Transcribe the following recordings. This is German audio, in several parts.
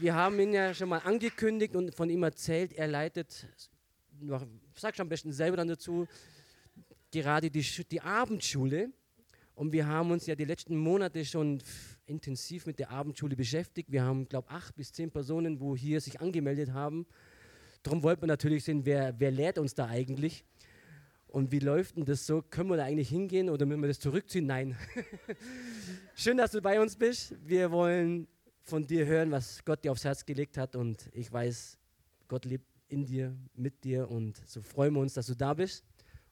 wir haben ihn ja schon mal angekündigt und von ihm erzählt. Er leitet, sag schon am besten selber dann dazu, gerade die, die Abendschule. Und wir haben uns ja die letzten Monate schon intensiv mit der Abendschule beschäftigt. Wir haben, glaube ich, acht bis zehn Personen, wo hier sich angemeldet haben. Darum wollten wir natürlich sehen, wer, wer lehrt uns da eigentlich. Und wie läuft denn das so? Können wir da eigentlich hingehen oder müssen wir das zurückziehen? Nein. Schön, dass du bei uns bist. Wir wollen von dir hören, was Gott dir aufs Herz gelegt hat. Und ich weiß, Gott lebt in dir, mit dir. Und so freuen wir uns, dass du da bist.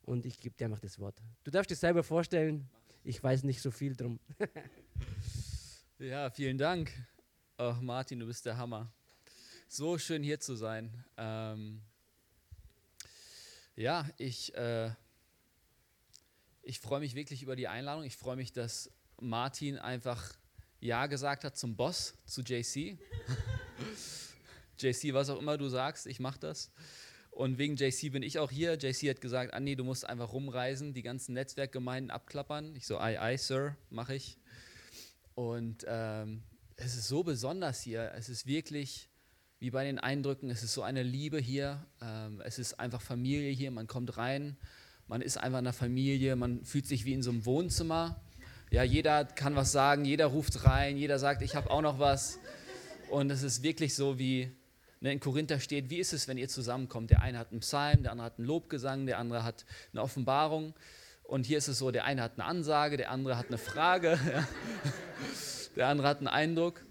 Und ich gebe dir einfach das Wort. Du darfst dich selber vorstellen. Ich weiß nicht so viel drum. ja, vielen Dank. Oh, Martin, du bist der Hammer. So schön hier zu sein. Ähm ja, ich, äh, ich freue mich wirklich über die Einladung. Ich freue mich, dass Martin einfach Ja gesagt hat zum Boss, zu JC. JC, was auch immer du sagst, ich mache das. Und wegen JC bin ich auch hier. JC hat gesagt, Andi, du musst einfach rumreisen, die ganzen Netzwerkgemeinden abklappern. Ich so, aye, aye, Sir, mache ich. Und ähm, es ist so besonders hier. Es ist wirklich wie bei den Eindrücken. Es ist so eine Liebe hier. Ähm, es ist einfach Familie hier. Man kommt rein, man ist einfach in der Familie, man fühlt sich wie in so einem Wohnzimmer. Ja, jeder kann was sagen, jeder ruft rein, jeder sagt, ich habe auch noch was. Und es ist wirklich so, wie ne, in Korinther steht, wie ist es, wenn ihr zusammenkommt? Der eine hat einen Psalm, der andere hat einen Lobgesang, der andere hat eine Offenbarung. Und hier ist es so, der eine hat eine Ansage, der andere hat eine Frage, ja. der andere hat einen Eindruck.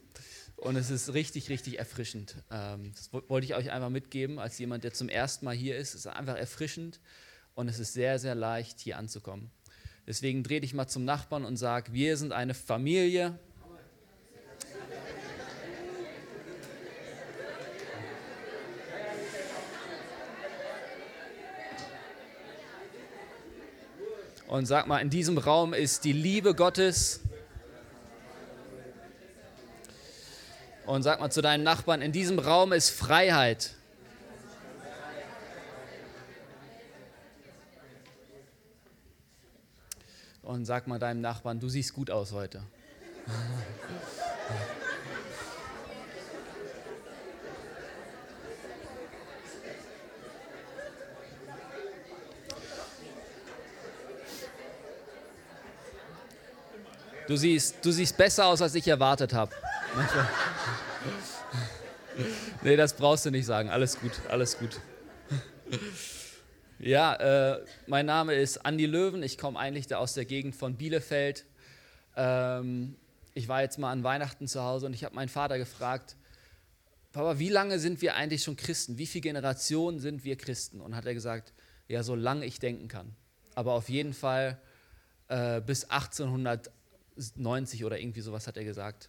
Und es ist richtig, richtig erfrischend. Ähm, das wollte ich euch einfach mitgeben, als jemand, der zum ersten Mal hier ist. Es ist einfach erfrischend und es ist sehr, sehr leicht, hier anzukommen. Deswegen dreh dich mal zum Nachbarn und sag, wir sind eine Familie. Und sag mal, in diesem Raum ist die Liebe Gottes Und sag mal zu deinen Nachbarn, in diesem Raum ist Freiheit. Und sag mal deinem Nachbarn, du siehst gut aus heute. Du siehst, du siehst besser aus, als ich erwartet habe. nee, das brauchst du nicht sagen. Alles gut, alles gut. Ja, äh, mein Name ist Andi Löwen. Ich komme eigentlich aus der Gegend von Bielefeld. Ähm, ich war jetzt mal an Weihnachten zu Hause und ich habe meinen Vater gefragt, Papa, wie lange sind wir eigentlich schon Christen? Wie viele Generationen sind wir Christen? Und hat er gesagt, ja, so lange ich denken kann. Aber auf jeden Fall äh, bis 1890 oder irgendwie sowas hat er gesagt.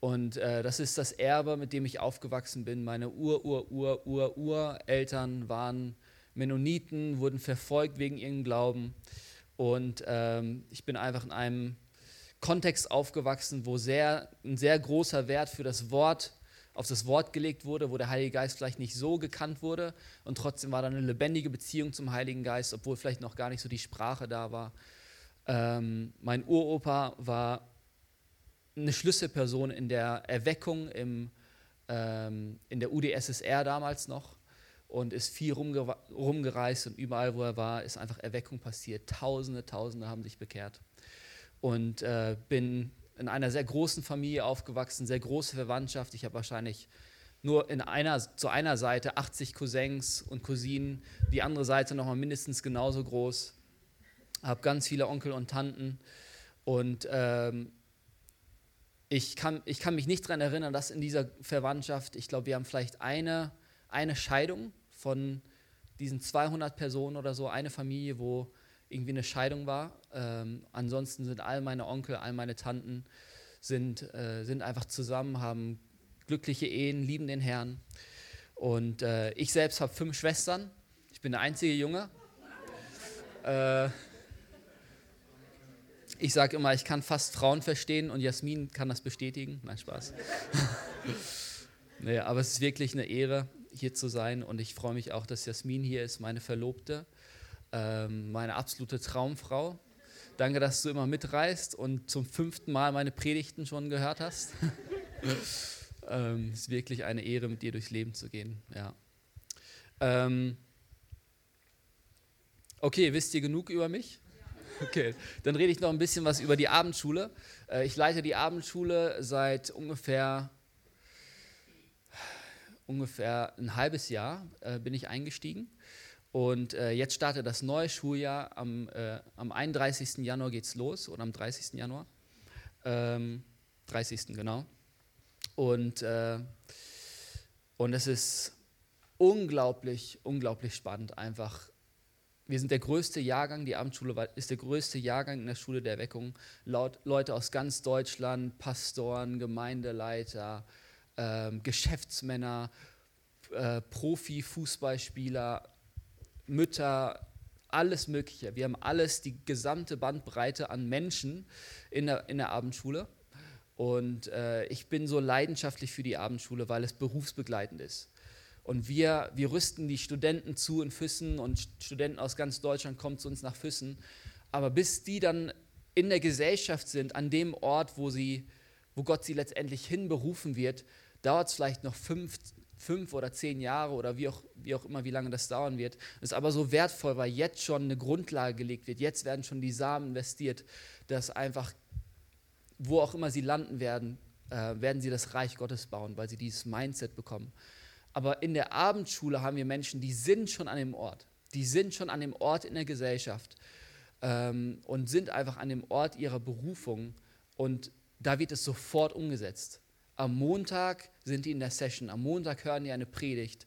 Und äh, das ist das Erbe, mit dem ich aufgewachsen bin. Meine Ur-Ur-Ur-Ur-Ureltern waren Mennoniten, wurden verfolgt wegen ihrem Glauben. Und ähm, ich bin einfach in einem Kontext aufgewachsen, wo sehr, ein sehr großer Wert für das Wort, auf das Wort gelegt wurde, wo der Heilige Geist vielleicht nicht so gekannt wurde. Und trotzdem war da eine lebendige Beziehung zum Heiligen Geist, obwohl vielleicht noch gar nicht so die Sprache da war. Ähm, mein Uropa war eine Schlüsselperson in der Erweckung im, ähm, in der UdSSR damals noch und ist viel rumge rumgereist und überall, wo er war, ist einfach Erweckung passiert. Tausende, Tausende haben sich bekehrt. Und äh, bin in einer sehr großen Familie aufgewachsen, sehr große Verwandtschaft. Ich habe wahrscheinlich nur in einer, zu einer Seite 80 Cousins und Cousinen, die andere Seite nochmal mindestens genauso groß. Habe ganz viele Onkel und Tanten und ähm, ich kann, ich kann mich nicht daran erinnern, dass in dieser Verwandtschaft, ich glaube, wir haben vielleicht eine, eine Scheidung von diesen 200 Personen oder so, eine Familie, wo irgendwie eine Scheidung war. Ähm, ansonsten sind all meine Onkel, all meine Tanten sind, äh, sind einfach zusammen, haben glückliche Ehen, lieben den Herrn. Und äh, ich selbst habe fünf Schwestern. Ich bin der einzige Junge. Äh, ich sage immer, ich kann fast Frauen verstehen und Jasmin kann das bestätigen. Nein, Spaß. nee, aber es ist wirklich eine Ehre, hier zu sein und ich freue mich auch, dass Jasmin hier ist, meine Verlobte, ähm, meine absolute Traumfrau. Danke, dass du immer mitreist und zum fünften Mal meine Predigten schon gehört hast. ähm, es ist wirklich eine Ehre, mit dir durchs Leben zu gehen. Ja. Ähm, okay, wisst ihr genug über mich? Okay, dann rede ich noch ein bisschen was über die Abendschule. Äh, ich leite die Abendschule seit ungefähr ungefähr ein halbes Jahr äh, bin ich eingestiegen. Und äh, jetzt startet das neue Schuljahr. Am, äh, am 31. Januar geht es los oder am 30. Januar. Ähm, 30. genau. Und, äh, und es ist unglaublich, unglaublich spannend einfach. Wir sind der größte Jahrgang, die Abendschule ist der größte Jahrgang in der Schule der Erweckung. Laut Leute aus ganz Deutschland, Pastoren, Gemeindeleiter, ähm, Geschäftsmänner, äh, Profi-Fußballspieler, Mütter, alles Mögliche. Wir haben alles, die gesamte Bandbreite an Menschen in der, in der Abendschule. Und äh, ich bin so leidenschaftlich für die Abendschule, weil es berufsbegleitend ist. Und wir, wir rüsten die Studenten zu in Füssen und Studenten aus ganz Deutschland kommen zu uns nach Füssen. Aber bis die dann in der Gesellschaft sind, an dem Ort, wo, sie, wo Gott sie letztendlich hinberufen wird, dauert es vielleicht noch fünf, fünf oder zehn Jahre oder wie auch, wie auch immer, wie lange das dauern wird. Das ist aber so wertvoll, weil jetzt schon eine Grundlage gelegt wird. Jetzt werden schon die Samen investiert, dass einfach, wo auch immer sie landen werden, äh, werden sie das Reich Gottes bauen, weil sie dieses Mindset bekommen. Aber in der Abendschule haben wir Menschen, die sind schon an dem Ort. Die sind schon an dem Ort in der Gesellschaft ähm, und sind einfach an dem Ort ihrer Berufung. Und da wird es sofort umgesetzt. Am Montag sind die in der Session, am Montag hören die eine Predigt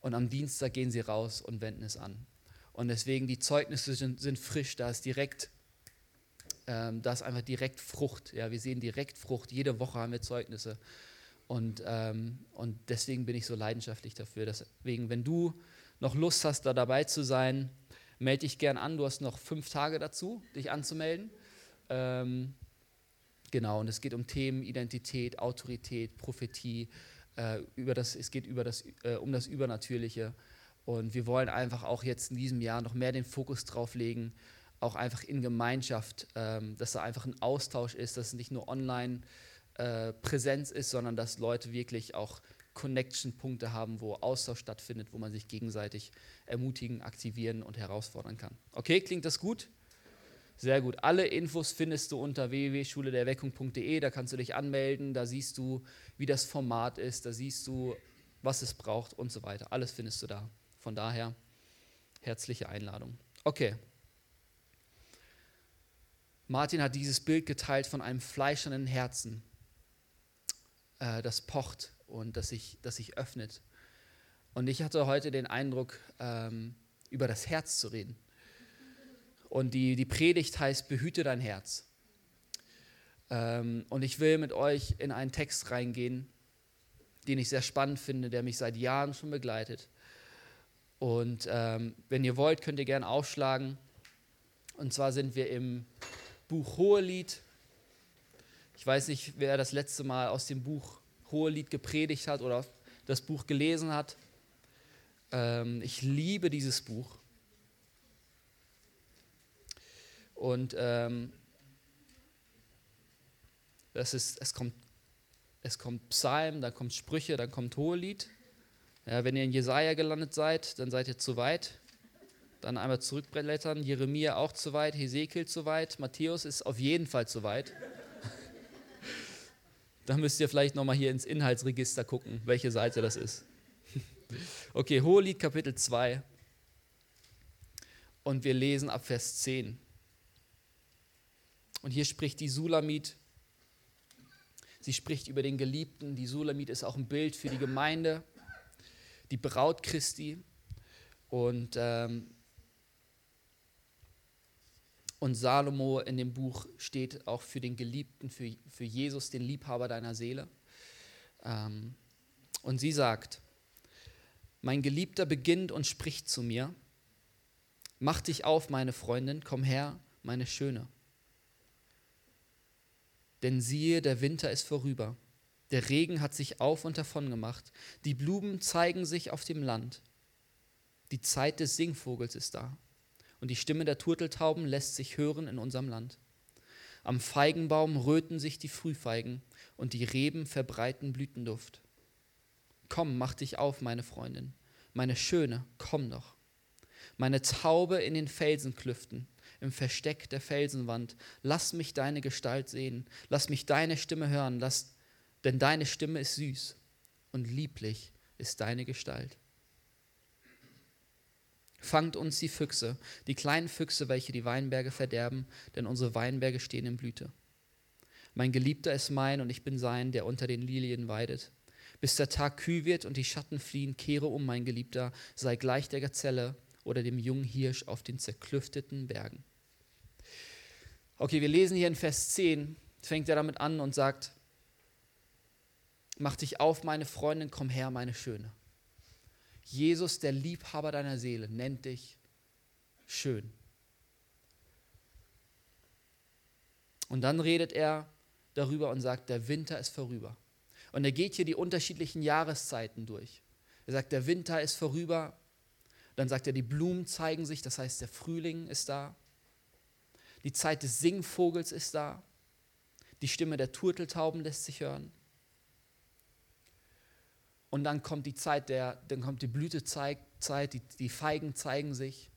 und am Dienstag gehen sie raus und wenden es an. Und deswegen die Zeugnisse sind, sind frisch, da ist direkt, ähm, da ist einfach direkt Frucht. Ja, wir sehen direkt Frucht. Jede Woche haben wir Zeugnisse. Und, ähm, und deswegen bin ich so leidenschaftlich dafür. Deswegen, wenn du noch Lust hast, da dabei zu sein, melde dich gern an. Du hast noch fünf Tage dazu, dich anzumelden. Ähm, Genau, und es geht um Themen Identität, Autorität, Prophetie, äh, über das, es geht über das, äh, um das Übernatürliche. Und wir wollen einfach auch jetzt in diesem Jahr noch mehr den Fokus drauf legen, auch einfach in Gemeinschaft, ähm, dass da einfach ein Austausch ist, dass es nicht nur online äh, Präsenz ist, sondern dass Leute wirklich auch Connection-Punkte haben, wo Austausch stattfindet, wo man sich gegenseitig ermutigen, aktivieren und herausfordern kann. Okay, klingt das gut? Sehr gut. Alle Infos findest du unter www.schulederweckung.de. Da kannst du dich anmelden. Da siehst du, wie das Format ist. Da siehst du, was es braucht und so weiter. Alles findest du da. Von daher herzliche Einladung. Okay. Martin hat dieses Bild geteilt von einem fleischernen Herzen, äh, das pocht und das sich, das sich öffnet. Und ich hatte heute den Eindruck, ähm, über das Herz zu reden. Und die, die Predigt heißt, behüte dein Herz. Ähm, und ich will mit euch in einen Text reingehen, den ich sehr spannend finde, der mich seit Jahren schon begleitet. Und ähm, wenn ihr wollt, könnt ihr gerne aufschlagen. Und zwar sind wir im Buch Hohelied. Ich weiß nicht, wer das letzte Mal aus dem Buch Hohelied gepredigt hat oder das Buch gelesen hat. Ähm, ich liebe dieses Buch. Und ähm, das ist, es, kommt, es kommt Psalm, dann kommt Sprüche, dann kommt Hohelied. Ja, wenn ihr in Jesaja gelandet seid, dann seid ihr zu weit. Dann einmal zurückblättern. Jeremia auch zu weit, Hesekiel zu weit, Matthäus ist auf jeden Fall zu weit. dann müsst ihr vielleicht nochmal hier ins Inhaltsregister gucken, welche Seite das ist. okay, Hohelied Kapitel 2. Und wir lesen ab Vers 10. Und hier spricht die Sulamit. Sie spricht über den Geliebten. Die Sulamit ist auch ein Bild für die Gemeinde, die Braut Christi. Und, ähm, und Salomo in dem Buch steht auch für den Geliebten, für, für Jesus, den Liebhaber deiner Seele. Ähm, und sie sagt, mein Geliebter beginnt und spricht zu mir, mach dich auf, meine Freundin, komm her, meine Schöne. Denn siehe, der Winter ist vorüber. Der Regen hat sich auf und davon gemacht. Die Blumen zeigen sich auf dem Land. Die Zeit des Singvogels ist da. Und die Stimme der Turteltauben lässt sich hören in unserem Land. Am Feigenbaum röten sich die Frühfeigen und die Reben verbreiten Blütenduft. Komm, mach dich auf, meine Freundin, meine Schöne, komm doch. Meine Taube in den Felsenklüften, im Versteck der Felsenwand, lass mich deine Gestalt sehen, lass mich deine Stimme hören, lass, denn deine Stimme ist süß und lieblich ist deine Gestalt. Fangt uns die Füchse, die kleinen Füchse, welche die Weinberge verderben, denn unsere Weinberge stehen in Blüte. Mein Geliebter ist mein und ich bin sein, der unter den Lilien weidet. Bis der Tag kühl wird und die Schatten fliehen, kehre um, mein Geliebter, sei gleich der Gazelle oder dem jungen Hirsch auf den zerklüfteten Bergen. Okay, wir lesen hier in Vers 10, fängt er damit an und sagt, mach dich auf, meine Freundin, komm her, meine Schöne. Jesus, der Liebhaber deiner Seele, nennt dich schön. Und dann redet er darüber und sagt, der Winter ist vorüber. Und er geht hier die unterschiedlichen Jahreszeiten durch. Er sagt, der Winter ist vorüber. Dann sagt er, die Blumen zeigen sich, das heißt, der Frühling ist da. Die Zeit des Singvogels ist da. Die Stimme der Turteltauben lässt sich hören. Und dann kommt die Zeit der, dann kommt die Blütezeit, die, die Feigen zeigen sich.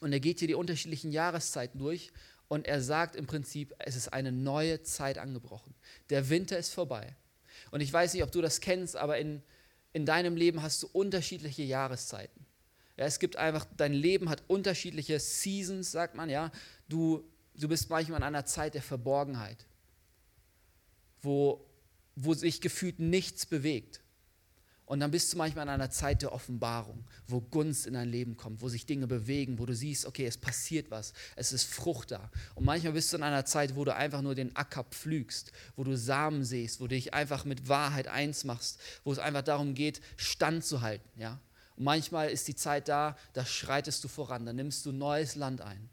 Und er geht hier die unterschiedlichen Jahreszeiten durch und er sagt im Prinzip, es ist eine neue Zeit angebrochen. Der Winter ist vorbei. Und ich weiß nicht, ob du das kennst, aber in, in deinem Leben hast du unterschiedliche Jahreszeiten. Ja, es gibt einfach, dein Leben hat unterschiedliche Seasons, sagt man, ja. Du, du bist manchmal in einer Zeit der Verborgenheit, wo, wo sich gefühlt nichts bewegt. Und dann bist du manchmal in einer Zeit der Offenbarung, wo Gunst in dein Leben kommt, wo sich Dinge bewegen, wo du siehst, okay, es passiert was, es ist Frucht da. Und manchmal bist du in einer Zeit, wo du einfach nur den Acker pflügst, wo du Samen siehst, wo du dich einfach mit Wahrheit eins machst, wo es einfach darum geht, standzuhalten. Ja? Und manchmal ist die Zeit da, da schreitest du voran, da nimmst du neues Land ein.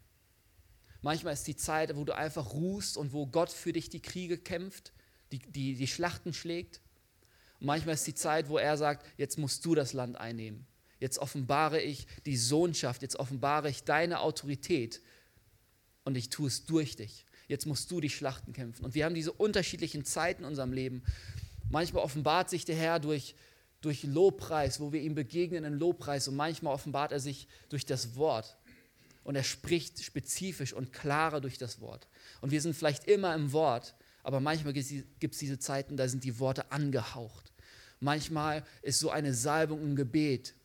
Manchmal ist die Zeit, wo du einfach ruhst und wo Gott für dich die Kriege kämpft, die, die, die Schlachten schlägt. Und manchmal ist die Zeit, wo er sagt, jetzt musst du das Land einnehmen. Jetzt offenbare ich die Sohnschaft, jetzt offenbare ich deine Autorität und ich tue es durch dich. Jetzt musst du die Schlachten kämpfen. Und wir haben diese unterschiedlichen Zeiten in unserem Leben. Manchmal offenbart sich der Herr durch, durch Lobpreis, wo wir ihm begegnen in Lobpreis und manchmal offenbart er sich durch das Wort. Und er spricht spezifisch und klarer durch das Wort. Und wir sind vielleicht immer im Wort, aber manchmal gibt es diese Zeiten, da sind die Worte angehaucht. Manchmal ist so eine Salbung ein Gebet.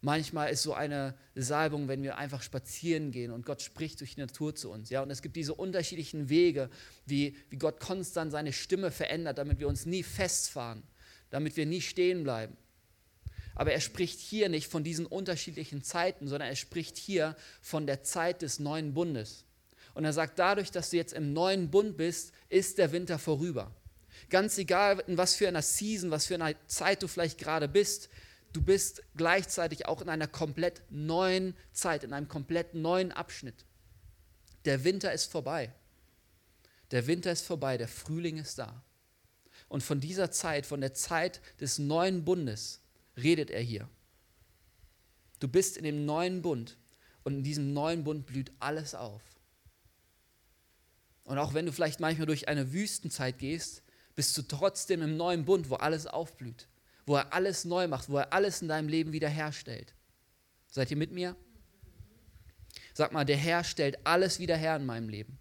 Manchmal ist so eine Salbung, wenn wir einfach spazieren gehen und Gott spricht durch die Natur zu uns. Ja? Und es gibt diese unterschiedlichen Wege, wie, wie Gott konstant seine Stimme verändert, damit wir uns nie festfahren, damit wir nie stehen bleiben. Aber er spricht hier nicht von diesen unterschiedlichen Zeiten, sondern er spricht hier von der Zeit des neuen Bundes. Und er sagt, dadurch, dass du jetzt im neuen Bund bist, ist der Winter vorüber. Ganz egal, in was für einer Season, was für einer Zeit du vielleicht gerade bist, du bist gleichzeitig auch in einer komplett neuen Zeit, in einem komplett neuen Abschnitt. Der Winter ist vorbei. Der Winter ist vorbei, der Frühling ist da. Und von dieser Zeit, von der Zeit des neuen Bundes, redet er hier. Du bist in dem neuen Bund und in diesem neuen Bund blüht alles auf. Und auch wenn du vielleicht manchmal durch eine Wüstenzeit gehst, bist du trotzdem im neuen Bund, wo alles aufblüht, wo er alles neu macht, wo er alles in deinem Leben wiederherstellt. Seid ihr mit mir? Sag mal, der Herr stellt alles wieder her in meinem Leben.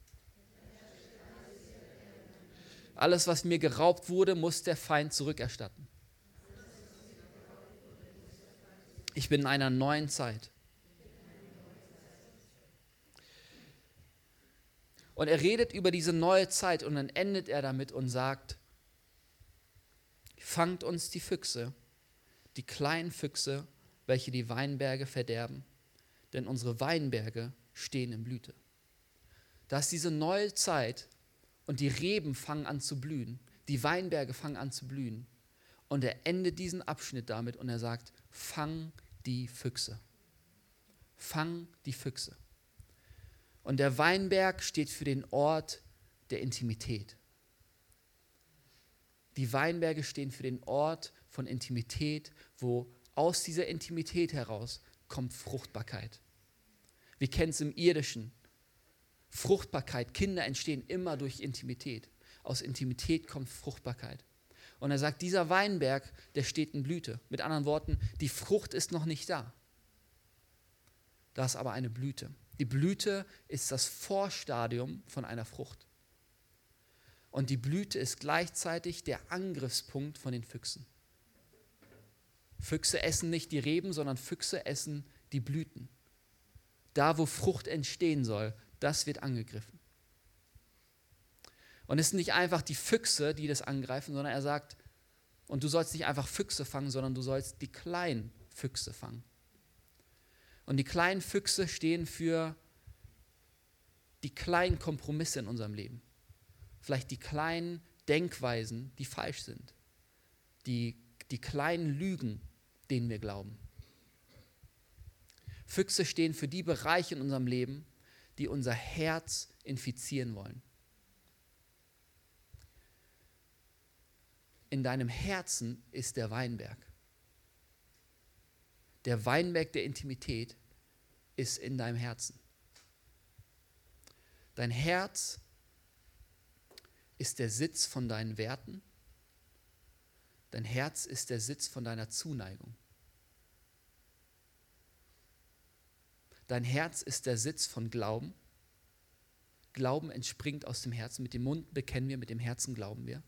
Alles, was mir geraubt wurde, muss der Feind zurückerstatten. Ich bin in einer neuen Zeit. Und er redet über diese neue Zeit und dann endet er damit und sagt, fangt uns die Füchse, die kleinen Füchse, welche die Weinberge verderben, denn unsere Weinberge stehen in Blüte. Da ist diese neue Zeit und die Reben fangen an zu blühen, die Weinberge fangen an zu blühen. Und er endet diesen Abschnitt damit und er sagt, fang die Füchse. Fang die Füchse. Und der Weinberg steht für den Ort der Intimität. Die Weinberge stehen für den Ort von Intimität, wo aus dieser Intimität heraus kommt Fruchtbarkeit. Wir kennen es im Irdischen. Fruchtbarkeit, Kinder entstehen immer durch Intimität. Aus Intimität kommt Fruchtbarkeit. Und er sagt, dieser Weinberg, der steht in Blüte. Mit anderen Worten, die Frucht ist noch nicht da. Da ist aber eine Blüte. Die Blüte ist das Vorstadium von einer Frucht. Und die Blüte ist gleichzeitig der Angriffspunkt von den Füchsen. Füchse essen nicht die Reben, sondern Füchse essen die Blüten. Da, wo Frucht entstehen soll, das wird angegriffen. Und es sind nicht einfach die Füchse, die das angreifen, sondern er sagt, und du sollst nicht einfach Füchse fangen, sondern du sollst die kleinen Füchse fangen. Und die kleinen Füchse stehen für die kleinen Kompromisse in unserem Leben. Vielleicht die kleinen Denkweisen, die falsch sind. Die, die kleinen Lügen, denen wir glauben. Füchse stehen für die Bereiche in unserem Leben, die unser Herz infizieren wollen. In deinem Herzen ist der Weinberg. Der Weinberg der Intimität ist in deinem Herzen. Dein Herz ist der Sitz von deinen Werten. Dein Herz ist der Sitz von deiner Zuneigung. Dein Herz ist der Sitz von Glauben. Glauben entspringt aus dem Herzen. Mit dem Mund bekennen wir, mit dem Herzen glauben wir.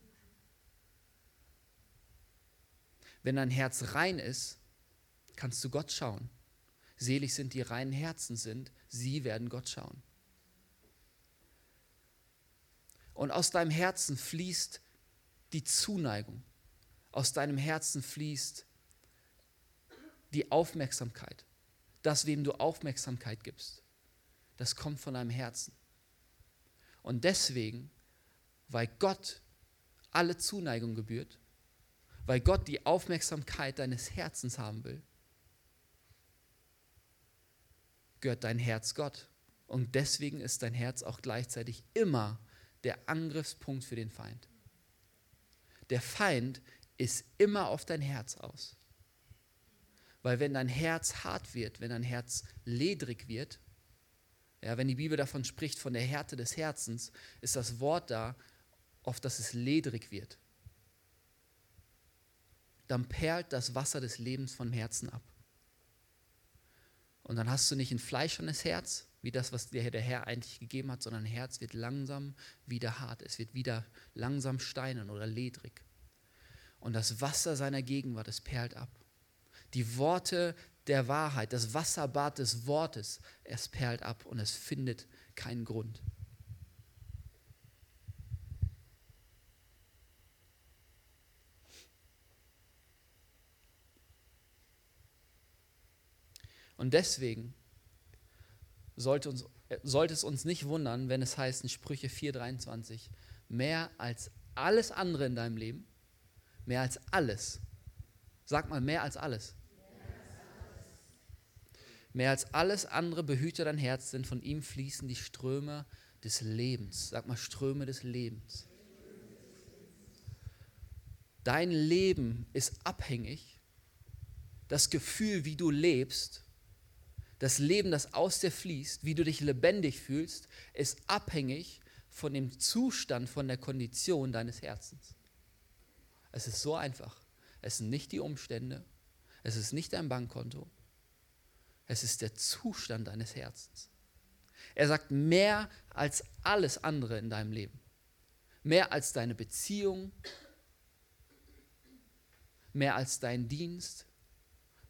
Wenn dein Herz rein ist, kannst du Gott schauen. Selig sind die reinen Herzen sind, sie werden Gott schauen. Und aus deinem Herzen fließt die Zuneigung. Aus deinem Herzen fließt die Aufmerksamkeit das, wem du Aufmerksamkeit gibst, das kommt von deinem Herzen. Und deswegen, weil Gott alle Zuneigung gebührt, weil Gott die Aufmerksamkeit deines Herzens haben will, gehört dein Herz Gott. Und deswegen ist dein Herz auch gleichzeitig immer der Angriffspunkt für den Feind. Der Feind ist immer auf dein Herz aus. Weil wenn dein Herz hart wird, wenn dein Herz ledrig wird, ja, wenn die Bibel davon spricht, von der Härte des Herzens, ist das Wort da, auf das es ledrig wird. Dann perlt das Wasser des Lebens vom Herzen ab. Und dann hast du nicht ein fleischernes Herz, wie das, was dir der Herr eigentlich gegeben hat, sondern ein Herz wird langsam wieder hart. Es wird wieder langsam steinen oder ledrig. Und das Wasser seiner Gegenwart, es perlt ab die Worte der Wahrheit, das Wasserbad des Wortes, es perlt ab und es findet keinen Grund. Und deswegen sollte, uns, sollte es uns nicht wundern, wenn es heißt in Sprüche 4,23, mehr als alles andere in deinem Leben, mehr als alles, sag mal mehr als alles, Mehr als alles andere behüte dein Herz, denn von ihm fließen die Ströme des Lebens. Sag mal Ströme des Lebens. Dein Leben ist abhängig. Das Gefühl, wie du lebst, das Leben, das aus dir fließt, wie du dich lebendig fühlst, ist abhängig von dem Zustand, von der Kondition deines Herzens. Es ist so einfach. Es sind nicht die Umstände, es ist nicht dein Bankkonto, es ist der Zustand deines Herzens. Er sagt mehr als alles andere in deinem Leben. Mehr als deine Beziehung, mehr als dein Dienst,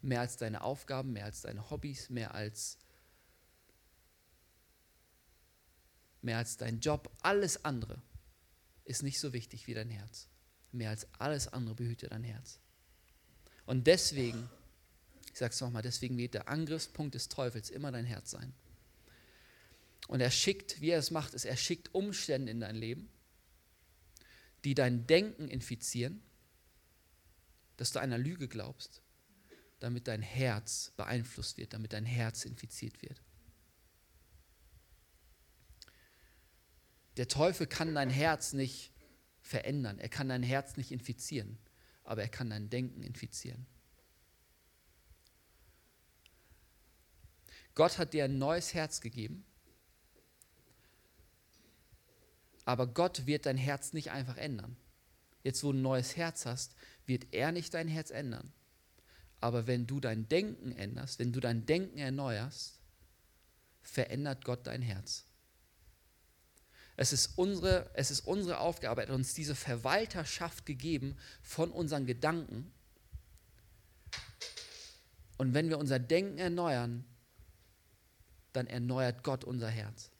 mehr als deine Aufgaben, mehr als deine Hobbys, mehr als mehr als dein Job, alles andere ist nicht so wichtig wie dein Herz. Mehr als alles andere behüte dein Herz. Und deswegen ich sage es nochmal, deswegen wird der Angriffspunkt des Teufels immer dein Herz sein. Und er schickt, wie er es macht, ist, er schickt Umstände in dein Leben, die dein Denken infizieren, dass du einer Lüge glaubst, damit dein Herz beeinflusst wird, damit dein Herz infiziert wird. Der Teufel kann dein Herz nicht verändern, er kann dein Herz nicht infizieren, aber er kann dein Denken infizieren. Gott hat dir ein neues Herz gegeben. Aber Gott wird dein Herz nicht einfach ändern. Jetzt, wo du ein neues Herz hast, wird er nicht dein Herz ändern. Aber wenn du dein Denken änderst, wenn du dein Denken erneuerst, verändert Gott dein Herz. Es ist unsere, es ist unsere Aufgabe, er hat uns diese Verwalterschaft gegeben von unseren Gedanken. Und wenn wir unser Denken erneuern, dann erneuert Gott unser Herz.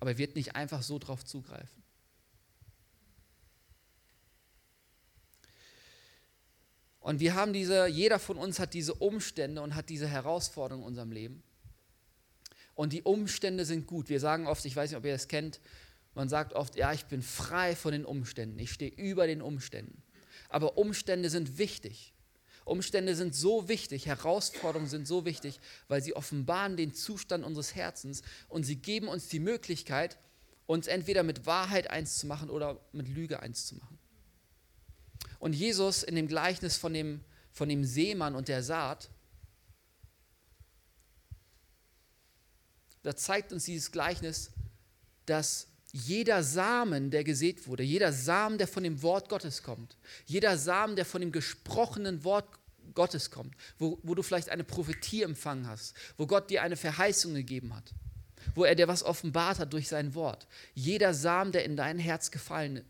Aber er wird nicht einfach so drauf zugreifen. Und wir haben diese, jeder von uns hat diese Umstände und hat diese Herausforderungen in unserem Leben. Und die Umstände sind gut. Wir sagen oft, ich weiß nicht, ob ihr das kennt, man sagt oft, ja, ich bin frei von den Umständen, ich stehe über den Umständen. Aber Umstände sind wichtig. Umstände sind so wichtig, Herausforderungen sind so wichtig, weil sie offenbaren den Zustand unseres Herzens und sie geben uns die Möglichkeit, uns entweder mit Wahrheit eins zu machen oder mit Lüge eins zu machen. Und Jesus in dem Gleichnis von dem, von dem Seemann und der Saat, da zeigt uns dieses Gleichnis, dass jeder Samen, der gesät wurde, jeder Samen, der von dem Wort Gottes kommt, jeder Samen, der von dem gesprochenen Wort Gottes kommt, wo, wo du vielleicht eine Prophetie empfangen hast, wo Gott dir eine Verheißung gegeben hat, wo er dir was offenbart hat durch sein Wort. Jeder Samen, der in dein Herz gefallen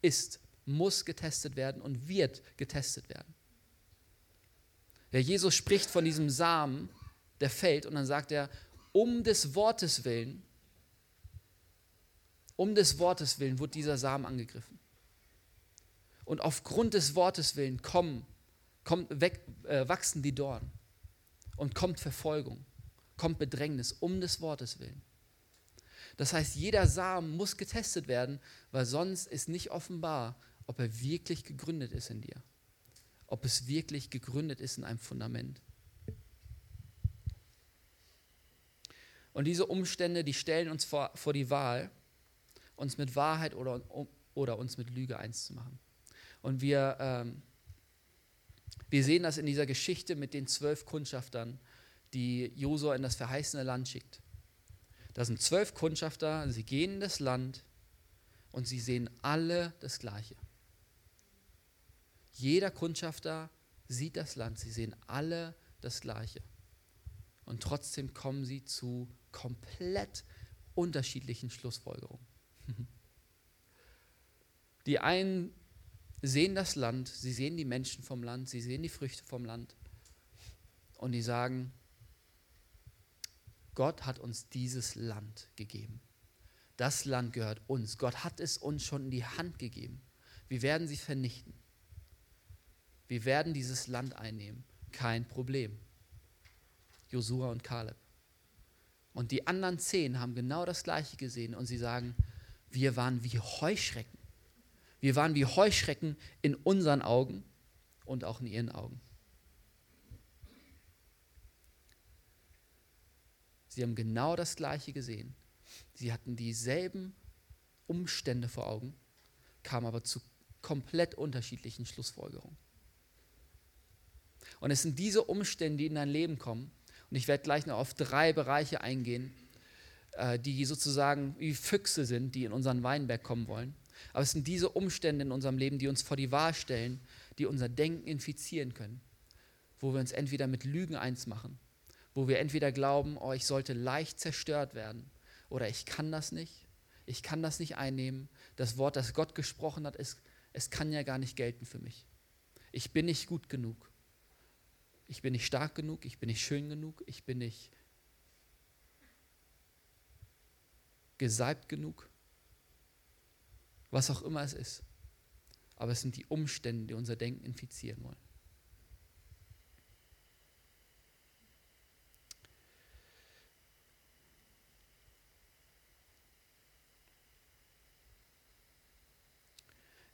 ist, muss getestet werden und wird getestet werden. Der Jesus spricht von diesem Samen, der fällt, und dann sagt er, um des Wortes willen um des Wortes willen wird dieser Samen angegriffen. Und aufgrund des Wortes willen kommen, kommt, weg, äh, wachsen die Dornen und kommt Verfolgung, kommt Bedrängnis um des Wortes willen. Das heißt, jeder Samen muss getestet werden, weil sonst ist nicht offenbar, ob er wirklich gegründet ist in dir. Ob es wirklich gegründet ist in einem Fundament. Und diese Umstände, die stellen uns vor, vor die Wahl, uns mit Wahrheit oder, oder uns mit Lüge eins zu machen. Und wir, ähm, wir sehen das in dieser Geschichte mit den zwölf Kundschaftern, die Josua in das verheißene Land schickt. Da sind zwölf Kundschafter, sie gehen in das Land und sie sehen alle das Gleiche. Jeder Kundschafter sieht das Land, sie sehen alle das Gleiche. Und trotzdem kommen sie zu komplett unterschiedlichen Schlussfolgerungen. Die einen sehen das Land, sie sehen die Menschen vom Land, sie sehen die Früchte vom Land und die sagen, Gott hat uns dieses Land gegeben. Das Land gehört uns. Gott hat es uns schon in die Hand gegeben. Wir werden sie vernichten. Wir werden dieses Land einnehmen. Kein Problem. Josua und Kaleb. Und die anderen zehn haben genau das Gleiche gesehen und sie sagen, wir waren wie Heuschrecken. Wir waren wie Heuschrecken in unseren Augen und auch in ihren Augen. Sie haben genau das Gleiche gesehen. Sie hatten dieselben Umstände vor Augen, kamen aber zu komplett unterschiedlichen Schlussfolgerungen. Und es sind diese Umstände, die in dein Leben kommen. Und ich werde gleich noch auf drei Bereiche eingehen, die sozusagen wie Füchse sind, die in unseren Weinberg kommen wollen. Aber es sind diese Umstände in unserem Leben, die uns vor die Wahl stellen, die unser Denken infizieren können, wo wir uns entweder mit Lügen eins machen, wo wir entweder glauben, oh, ich sollte leicht zerstört werden oder ich kann das nicht, ich kann das nicht einnehmen, das Wort, das Gott gesprochen hat, ist, es kann ja gar nicht gelten für mich. Ich bin nicht gut genug. Ich bin nicht stark genug, ich bin nicht schön genug, ich bin nicht gesalbt genug, was auch immer es ist. Aber es sind die Umstände, die unser Denken infizieren wollen.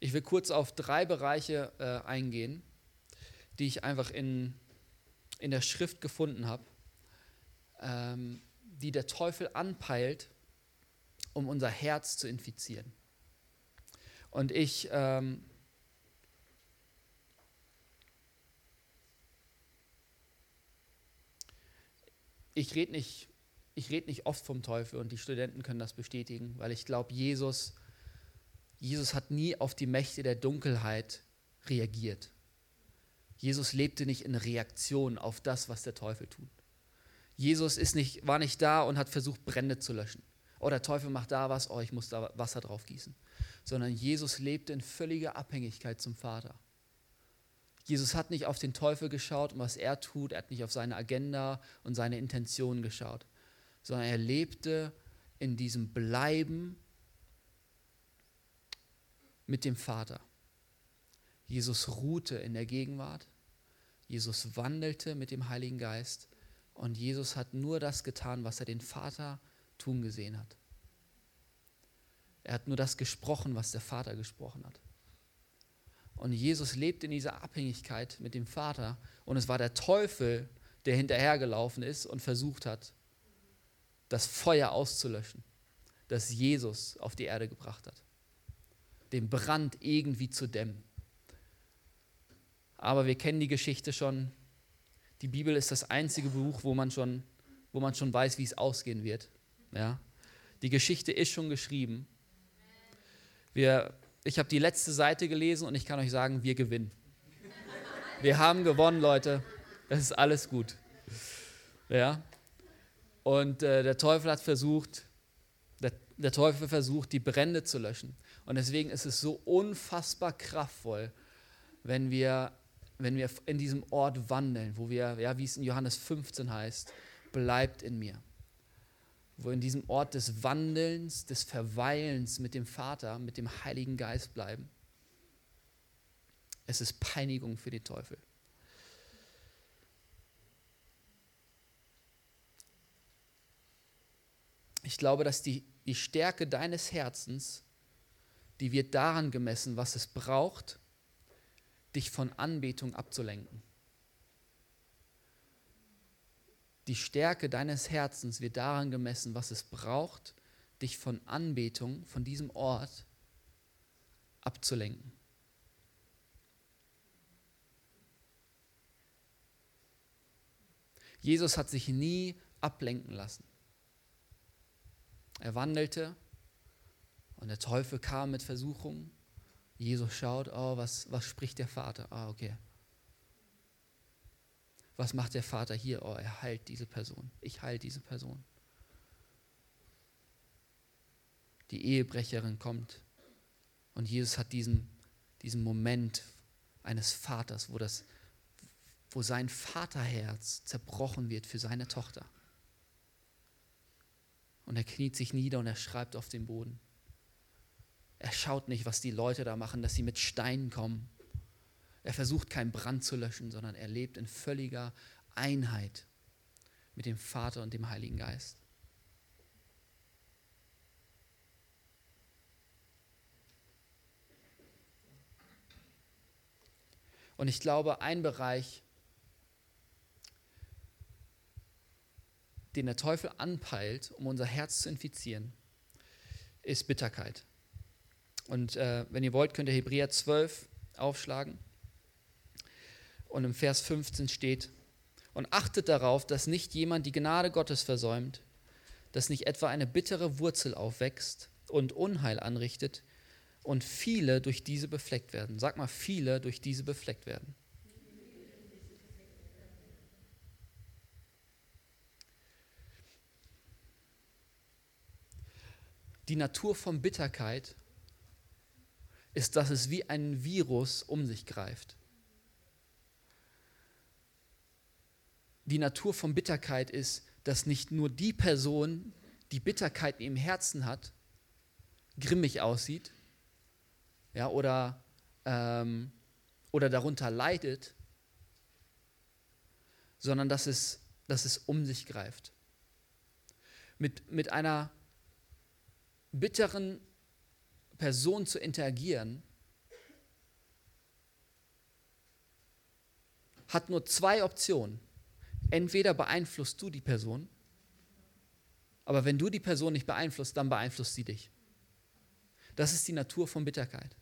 Ich will kurz auf drei Bereiche äh, eingehen, die ich einfach in, in der Schrift gefunden habe, ähm, die der Teufel anpeilt, um unser Herz zu infizieren. Und ich ähm, ich rede nicht ich rede nicht oft vom Teufel und die Studenten können das bestätigen, weil ich glaube, Jesus, Jesus hat nie auf die Mächte der Dunkelheit reagiert. Jesus lebte nicht in Reaktion auf das, was der Teufel tut. Jesus ist nicht, war nicht da und hat versucht, Brände zu löschen. Oh, der Teufel macht da was, oh, ich muss da Wasser drauf gießen. Sondern Jesus lebte in völliger Abhängigkeit zum Vater. Jesus hat nicht auf den Teufel geschaut und was er tut, er hat nicht auf seine Agenda und seine Intentionen geschaut, sondern er lebte in diesem Bleiben mit dem Vater. Jesus ruhte in der Gegenwart, Jesus wandelte mit dem Heiligen Geist und Jesus hat nur das getan, was er den Vater tun gesehen hat. Er hat nur das gesprochen, was der Vater gesprochen hat. Und Jesus lebt in dieser Abhängigkeit mit dem Vater und es war der Teufel, der hinterhergelaufen ist und versucht hat, das Feuer auszulöschen, das Jesus auf die Erde gebracht hat, den Brand irgendwie zu dämmen. Aber wir kennen die Geschichte schon. Die Bibel ist das einzige Buch, wo man schon, wo man schon weiß, wie es ausgehen wird. Ja? Die Geschichte ist schon geschrieben. Wir, ich habe die letzte Seite gelesen und ich kann euch sagen, wir gewinnen. Wir haben gewonnen, Leute. Das ist alles gut. Ja? Und äh, der Teufel hat versucht, der, der Teufel versucht, die Brände zu löschen. Und deswegen ist es so unfassbar kraftvoll, wenn wir wenn wir in diesem Ort wandeln, wo wir, ja, wie es in Johannes 15 heißt, bleibt in mir. Wo in diesem Ort des Wandelns, des Verweilens mit dem Vater, mit dem Heiligen Geist bleiben. Es ist Peinigung für den Teufel. Ich glaube, dass die, die Stärke deines Herzens, die wird daran gemessen, was es braucht, dich von Anbetung abzulenken. Die Stärke deines Herzens wird daran gemessen, was es braucht, dich von Anbetung, von diesem Ort abzulenken. Jesus hat sich nie ablenken lassen. Er wandelte und der Teufel kam mit Versuchungen Jesus schaut, oh, was, was spricht der Vater? Ah, okay. Was macht der Vater hier? Oh, er heilt diese Person. Ich heile diese Person. Die Ehebrecherin kommt und Jesus hat diesen, diesen Moment eines Vaters, wo, das, wo sein Vaterherz zerbrochen wird für seine Tochter. Und er kniet sich nieder und er schreibt auf den Boden. Er schaut nicht, was die Leute da machen, dass sie mit Steinen kommen. Er versucht keinen Brand zu löschen, sondern er lebt in völliger Einheit mit dem Vater und dem Heiligen Geist. Und ich glaube, ein Bereich, den der Teufel anpeilt, um unser Herz zu infizieren, ist Bitterkeit. Und äh, wenn ihr wollt, könnt ihr Hebräer 12 aufschlagen. Und im Vers 15 steht, und achtet darauf, dass nicht jemand die Gnade Gottes versäumt, dass nicht etwa eine bittere Wurzel aufwächst und Unheil anrichtet und viele durch diese befleckt werden. Sag mal, viele durch diese befleckt werden. Die Natur von Bitterkeit ist, dass es wie ein Virus um sich greift. Die Natur von Bitterkeit ist, dass nicht nur die Person, die Bitterkeit im Herzen hat, grimmig aussieht ja, oder, ähm, oder darunter leidet, sondern dass es, dass es um sich greift. Mit, mit einer bitteren Person zu interagieren, hat nur zwei Optionen. Entweder beeinflusst du die Person, aber wenn du die Person nicht beeinflusst, dann beeinflusst sie dich. Das ist die Natur von Bitterkeit.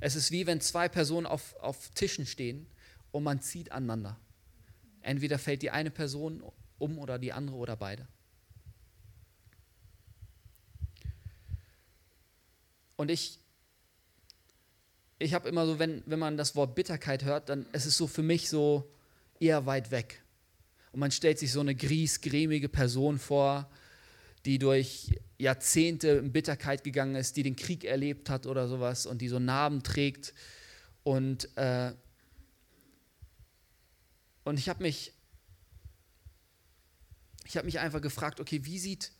Es ist wie wenn zwei Personen auf, auf Tischen stehen und man zieht aneinander. Entweder fällt die eine Person um oder die andere oder beide. Und ich, ich habe immer so, wenn, wenn man das Wort Bitterkeit hört, dann ist es so für mich so eher weit weg. Und man stellt sich so eine griesgrämige Person vor, die durch Jahrzehnte in Bitterkeit gegangen ist, die den Krieg erlebt hat oder sowas und die so Narben trägt. Und, äh, und ich habe mich, ich habe mich einfach gefragt, okay, wie sieht,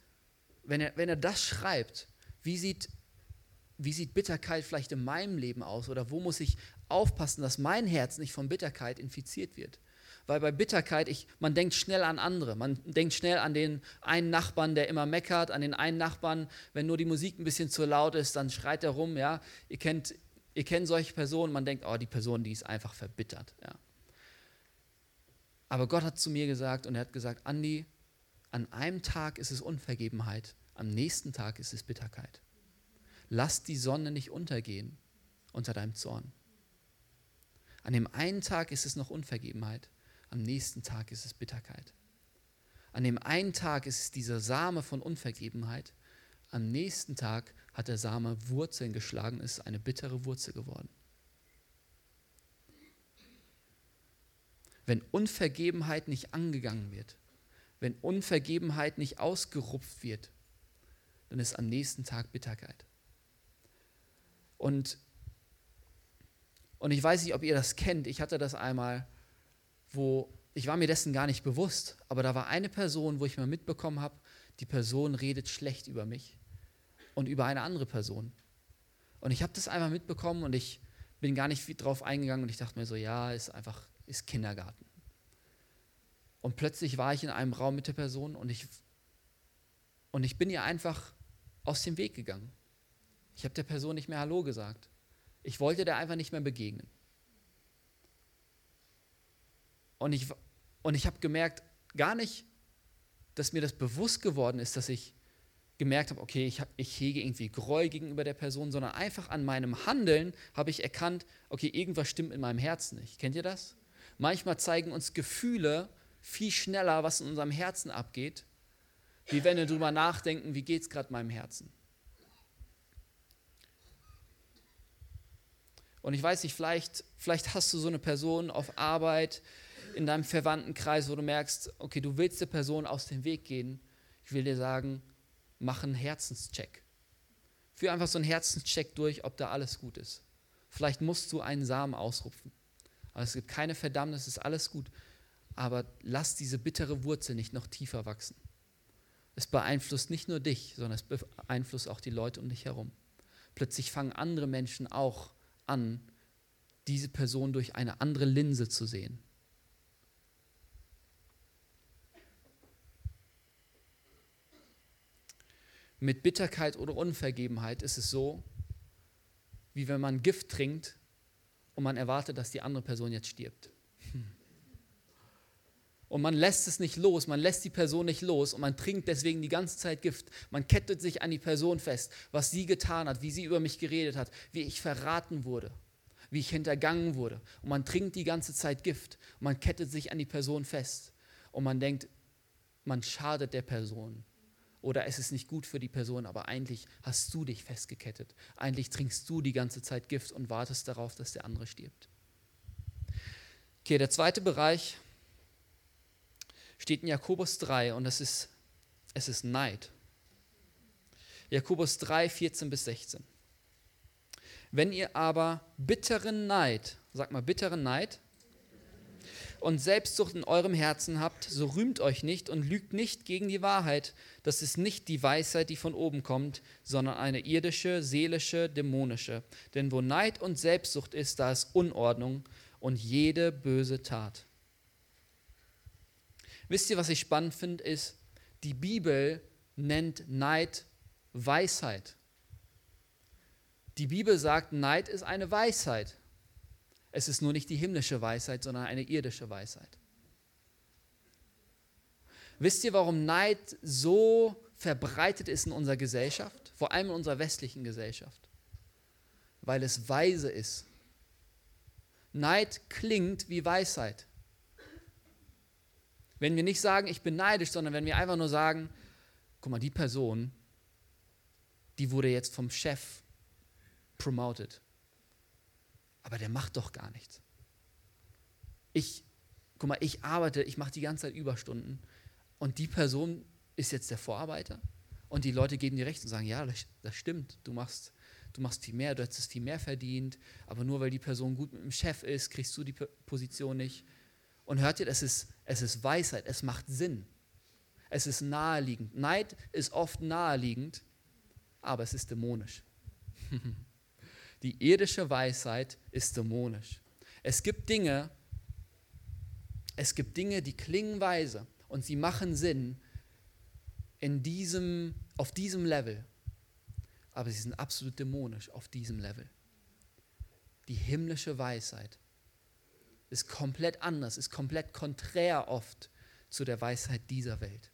wenn er, wenn er das schreibt, wie sieht wie sieht Bitterkeit vielleicht in meinem Leben aus oder wo muss ich aufpassen, dass mein Herz nicht von Bitterkeit infiziert wird. Weil bei Bitterkeit, ich, man denkt schnell an andere. Man denkt schnell an den einen Nachbarn, der immer meckert, an den einen Nachbarn, wenn nur die Musik ein bisschen zu laut ist, dann schreit er rum. Ja? Ihr, kennt, ihr kennt solche Personen, man denkt, oh, die Person, die ist einfach verbittert. Ja? Aber Gott hat zu mir gesagt und er hat gesagt, Andi, an einem Tag ist es Unvergebenheit, am nächsten Tag ist es Bitterkeit. Lass die Sonne nicht untergehen unter deinem Zorn. An dem einen Tag ist es noch Unvergebenheit, am nächsten Tag ist es Bitterkeit. An dem einen Tag ist es dieser Same von Unvergebenheit, am nächsten Tag hat der Same Wurzeln geschlagen, ist eine bittere Wurzel geworden. Wenn Unvergebenheit nicht angegangen wird, wenn Unvergebenheit nicht ausgerupft wird, dann ist am nächsten Tag Bitterkeit. Und, und ich weiß nicht, ob ihr das kennt. Ich hatte das einmal, wo ich war mir dessen gar nicht bewusst, aber da war eine Person, wo ich mal mitbekommen habe, die Person redet schlecht über mich und über eine andere Person. Und ich habe das einmal mitbekommen und ich bin gar nicht drauf eingegangen und ich dachte mir so, ja, ist einfach, ist Kindergarten. Und plötzlich war ich in einem Raum mit der Person und ich, und ich bin ihr einfach aus dem Weg gegangen. Ich habe der Person nicht mehr Hallo gesagt. Ich wollte der einfach nicht mehr begegnen. Und ich, und ich habe gemerkt, gar nicht, dass mir das bewusst geworden ist, dass ich gemerkt habe, okay, ich, hab, ich hege irgendwie Groll gegenüber der Person, sondern einfach an meinem Handeln habe ich erkannt, okay, irgendwas stimmt in meinem Herzen nicht. Kennt ihr das? Manchmal zeigen uns Gefühle viel schneller, was in unserem Herzen abgeht, wie wenn wir darüber nachdenken, wie geht es gerade meinem Herzen. Und ich weiß nicht, vielleicht, vielleicht hast du so eine Person auf Arbeit, in deinem Verwandtenkreis, wo du merkst, okay, du willst der Person aus dem Weg gehen. Ich will dir sagen, mach einen Herzenscheck. Führ einfach so einen Herzenscheck durch, ob da alles gut ist. Vielleicht musst du einen Samen ausrupfen. Aber es gibt keine Verdammnis, es ist alles gut. Aber lass diese bittere Wurzel nicht noch tiefer wachsen. Es beeinflusst nicht nur dich, sondern es beeinflusst auch die Leute um dich herum. Plötzlich fangen andere Menschen auch an, diese Person durch eine andere Linse zu sehen. Mit Bitterkeit oder Unvergebenheit ist es so, wie wenn man Gift trinkt und man erwartet, dass die andere Person jetzt stirbt. Und man lässt es nicht los, man lässt die Person nicht los und man trinkt deswegen die ganze Zeit Gift. Man kettet sich an die Person fest, was sie getan hat, wie sie über mich geredet hat, wie ich verraten wurde, wie ich hintergangen wurde. Und man trinkt die ganze Zeit Gift und man kettet sich an die Person fest. Und man denkt, man schadet der Person. Oder es ist nicht gut für die Person, aber eigentlich hast du dich festgekettet. Eigentlich trinkst du die ganze Zeit Gift und wartest darauf, dass der andere stirbt. Okay, der zweite Bereich steht in Jakobus 3 und es ist, es ist Neid. Jakobus 3, 14 bis 16. Wenn ihr aber bitteren Neid, sag mal bitteren Neid, und Selbstsucht in eurem Herzen habt, so rühmt euch nicht und lügt nicht gegen die Wahrheit. Das ist nicht die Weisheit, die von oben kommt, sondern eine irdische, seelische, dämonische. Denn wo Neid und Selbstsucht ist, da ist Unordnung und jede böse Tat. Wisst ihr, was ich spannend finde, ist, die Bibel nennt Neid Weisheit. Die Bibel sagt, Neid ist eine Weisheit. Es ist nur nicht die himmlische Weisheit, sondern eine irdische Weisheit. Wisst ihr, warum Neid so verbreitet ist in unserer Gesellschaft, vor allem in unserer westlichen Gesellschaft? Weil es weise ist. Neid klingt wie Weisheit. Wenn wir nicht sagen, ich bin neidisch, sondern wenn wir einfach nur sagen, guck mal, die Person, die wurde jetzt vom Chef promoted. Aber der macht doch gar nichts. Ich, guck mal, ich arbeite, ich mache die ganze Zeit Überstunden und die Person ist jetzt der Vorarbeiter und die Leute geben dir recht und sagen, ja, das, stimmt, du machst, du machst viel mehr, du hättest viel mehr verdient, aber nur weil die Person gut mit dem Chef ist, kriegst du die Position nicht. Und hört ihr, es ist, es ist Weisheit, es macht Sinn. Es ist naheliegend. Neid ist oft naheliegend, aber es ist dämonisch. Die irdische Weisheit ist dämonisch. Es gibt Dinge, es gibt Dinge, die klingen weise und sie machen Sinn in diesem, auf diesem Level, aber sie sind absolut dämonisch auf diesem Level. Die himmlische Weisheit ist komplett anders, ist komplett konträr oft zu der Weisheit dieser Welt.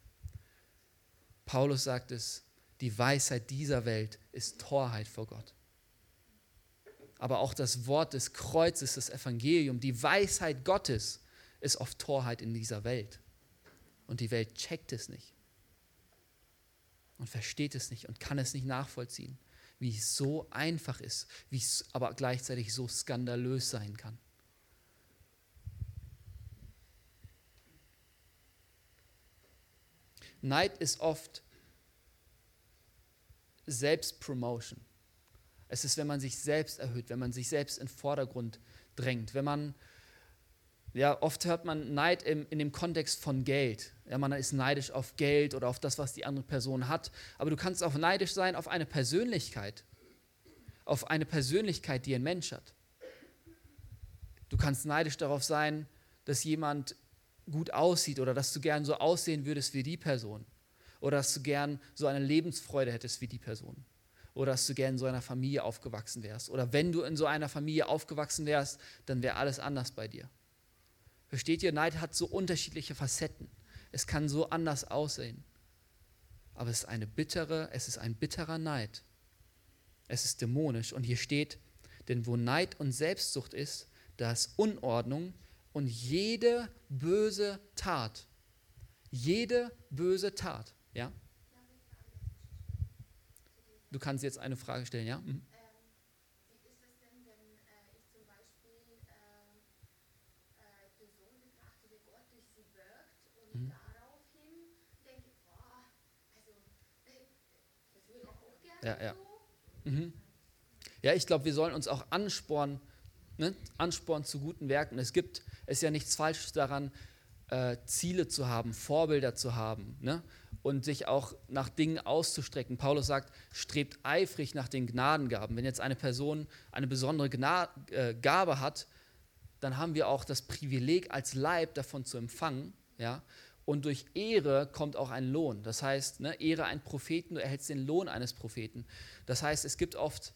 Paulus sagt es, die Weisheit dieser Welt ist Torheit vor Gott. Aber auch das Wort des Kreuzes, das Evangelium, die Weisheit Gottes ist oft Torheit in dieser Welt. Und die Welt checkt es nicht und versteht es nicht und kann es nicht nachvollziehen, wie es so einfach ist, wie es aber gleichzeitig so skandalös sein kann. Neid ist oft Selbstpromotion. Es ist, wenn man sich selbst erhöht, wenn man sich selbst in den Vordergrund drängt, wenn man, ja, oft hört man Neid im, in dem Kontext von Geld. Ja, man ist neidisch auf Geld oder auf das, was die andere Person hat. Aber du kannst auch neidisch sein auf eine Persönlichkeit, auf eine Persönlichkeit, die ein Mensch hat. Du kannst neidisch darauf sein, dass jemand gut aussieht oder dass du gern so aussehen würdest wie die Person. Oder dass du gern so eine Lebensfreude hättest wie die Person. Oder dass du gern in so einer Familie aufgewachsen wärst. Oder wenn du in so einer Familie aufgewachsen wärst, dann wäre alles anders bei dir. Versteht ihr? Neid hat so unterschiedliche Facetten. Es kann so anders aussehen. Aber es ist eine bittere, es ist ein bitterer Neid. Es ist dämonisch. Und hier steht, denn wo Neid und Selbstsucht ist, da ist Unordnung und jede böse Tat. Jede böse Tat. Ja? Du kannst jetzt eine Frage stellen, ja? Mhm. Ja, ja. Mhm. Ja, ich glaube, wir sollen uns auch anspornen, ne? Ansporn zu guten Werken. Es gibt, ist ja nichts Falsches daran, äh, Ziele zu haben, Vorbilder zu haben ne? und sich auch nach Dingen auszustrecken. Paulus sagt, strebt eifrig nach den Gnadengaben. Wenn jetzt eine Person eine besondere Gna äh, Gabe hat, dann haben wir auch das Privileg als Leib davon zu empfangen. Ja? Und durch Ehre kommt auch ein Lohn. Das heißt, ne, Ehre einen Propheten, du erhältst den Lohn eines Propheten. Das heißt, es gibt oft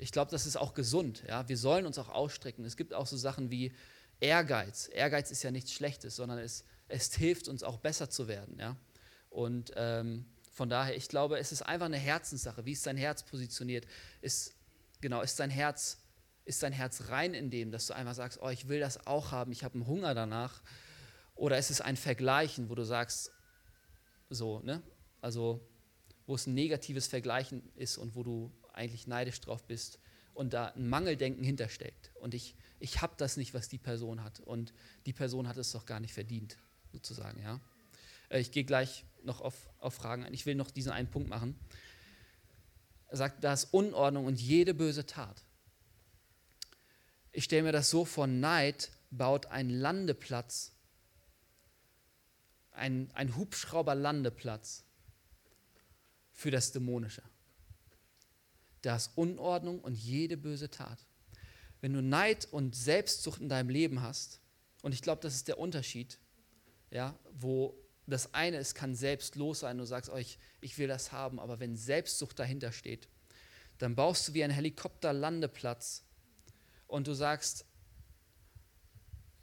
ich glaube, das ist auch gesund. Ja? Wir sollen uns auch ausstrecken. Es gibt auch so Sachen wie Ehrgeiz. Ehrgeiz ist ja nichts Schlechtes, sondern es, es hilft uns auch besser zu werden. Ja? Und ähm, von daher, ich glaube, es ist einfach eine Herzenssache. Wie ist dein Herz positioniert? Ist, genau, ist dein Herz, ist dein Herz rein in dem, dass du einfach sagst, oh, ich will das auch haben, ich habe einen Hunger danach? Oder ist es ein Vergleichen, wo du sagst, so, ne? Also, wo es ein negatives Vergleichen ist und wo du eigentlich neidisch drauf bist und da ein Mangeldenken hintersteckt. Und ich, ich habe das nicht, was die Person hat. Und die Person hat es doch gar nicht verdient, sozusagen. Ja? Äh, ich gehe gleich noch auf, auf Fragen ein. Ich will noch diesen einen Punkt machen. Er sagt, da ist Unordnung und jede böse Tat. Ich stelle mir das so vor, Neid baut einen Landeplatz, ein, ein Hubschrauberlandeplatz für das Dämonische da ist Unordnung und jede böse Tat. Wenn du Neid und Selbstsucht in deinem Leben hast, und ich glaube, das ist der Unterschied, ja, wo das eine ist, kann selbstlos sein, du sagst euch, ich will das haben, aber wenn Selbstsucht dahinter steht, dann baust du wie ein Helikopterlandeplatz und du sagst,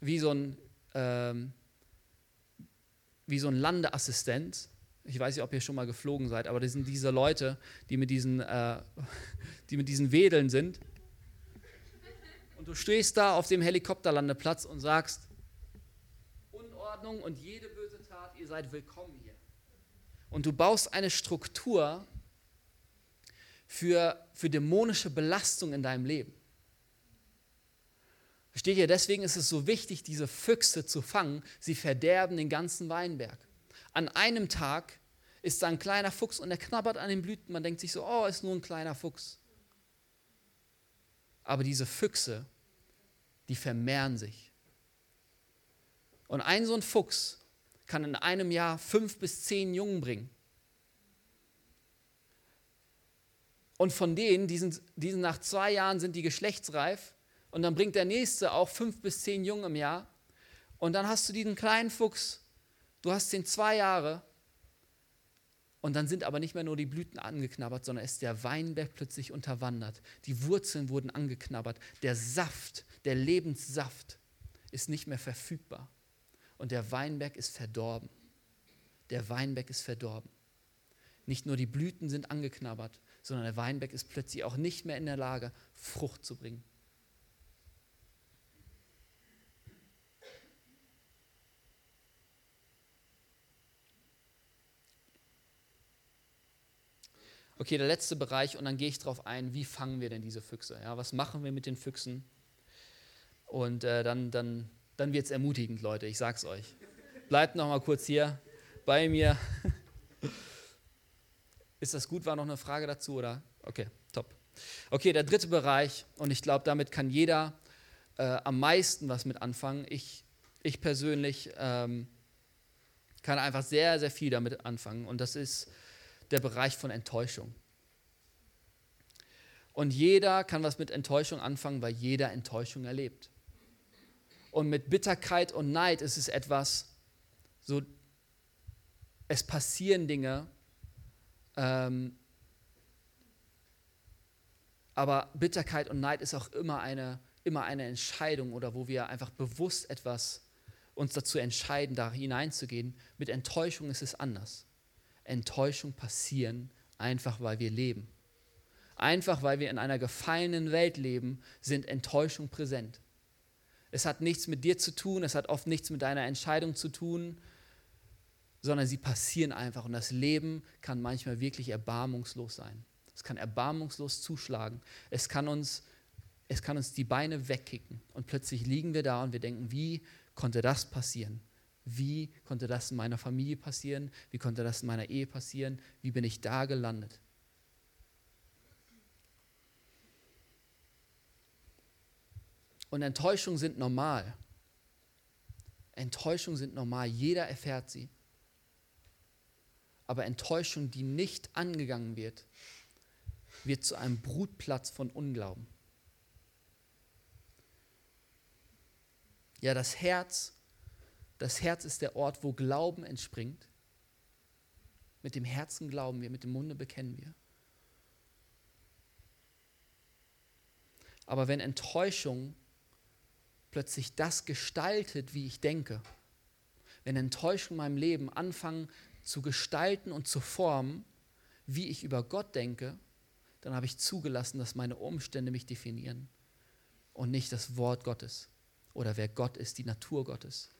wie so ein, ähm, wie so ein Landeassistent, ich weiß nicht, ob ihr schon mal geflogen seid, aber das sind diese Leute, die mit diesen, äh, die mit diesen Wedeln sind. Und du stehst da auf dem Helikopterlandeplatz und sagst, Unordnung und jede böse ihr seid willkommen hier. Und du baust eine Struktur für, für dämonische Belastung in deinem Leben. Versteht ihr? Deswegen ist es so wichtig, diese Füchse zu fangen. Sie verderben den ganzen Weinberg. An einem Tag ist da ein kleiner Fuchs und er knabbert an den Blüten. Man denkt sich so, oh, ist nur ein kleiner Fuchs. Aber diese Füchse, die vermehren sich. Und ein so ein Fuchs kann in einem Jahr fünf bis zehn Jungen bringen. Und von denen, die sind, die sind nach zwei Jahren sind die geschlechtsreif und dann bringt der nächste auch fünf bis zehn Jungen im Jahr. Und dann hast du diesen kleinen Fuchs, du hast den zwei Jahre. Und dann sind aber nicht mehr nur die Blüten angeknabbert, sondern ist der Weinberg plötzlich unterwandert. Die Wurzeln wurden angeknabbert. Der Saft, der Lebenssaft ist nicht mehr verfügbar. Und der Weinberg ist verdorben. Der Weinberg ist verdorben. Nicht nur die Blüten sind angeknabbert, sondern der Weinberg ist plötzlich auch nicht mehr in der Lage, Frucht zu bringen. Okay, der letzte Bereich und dann gehe ich darauf ein, wie fangen wir denn diese Füchse? Ja, was machen wir mit den Füchsen? Und äh, dann, dann, dann wird es ermutigend, Leute, ich sag's euch. Bleibt noch mal kurz hier bei mir. Ist das gut? War noch eine Frage dazu oder? Okay, top. Okay, der dritte Bereich und ich glaube, damit kann jeder äh, am meisten was mit anfangen. Ich, ich persönlich ähm, kann einfach sehr, sehr viel damit anfangen und das ist der Bereich von Enttäuschung. Und jeder kann was mit Enttäuschung anfangen, weil jeder Enttäuschung erlebt. Und mit Bitterkeit und Neid ist es etwas, so, es passieren Dinge, ähm, aber Bitterkeit und Neid ist auch immer eine, immer eine Entscheidung oder wo wir einfach bewusst etwas uns dazu entscheiden, da hineinzugehen. Mit Enttäuschung ist es anders. Enttäuschung passieren, einfach weil wir leben. Einfach weil wir in einer gefallenen Welt leben, sind Enttäuschung präsent. Es hat nichts mit dir zu tun, es hat oft nichts mit deiner Entscheidung zu tun, sondern sie passieren einfach. Und das Leben kann manchmal wirklich erbarmungslos sein. Es kann erbarmungslos zuschlagen. Es kann uns, es kann uns die Beine wegkicken. Und plötzlich liegen wir da und wir denken, wie konnte das passieren? Wie konnte das in meiner Familie passieren? Wie konnte das in meiner Ehe passieren? Wie bin ich da gelandet? Und Enttäuschungen sind normal. Enttäuschungen sind normal. Jeder erfährt sie. Aber Enttäuschung, die nicht angegangen wird, wird zu einem Brutplatz von Unglauben. Ja, das Herz das Herz ist der Ort, wo Glauben entspringt. Mit dem Herzen glauben wir, mit dem Munde bekennen wir. Aber wenn Enttäuschung plötzlich das gestaltet, wie ich denke, wenn Enttäuschung meinem Leben anfangen zu gestalten und zu formen, wie ich über Gott denke, dann habe ich zugelassen, dass meine Umstände mich definieren und nicht das Wort Gottes oder wer Gott ist, die Natur Gottes.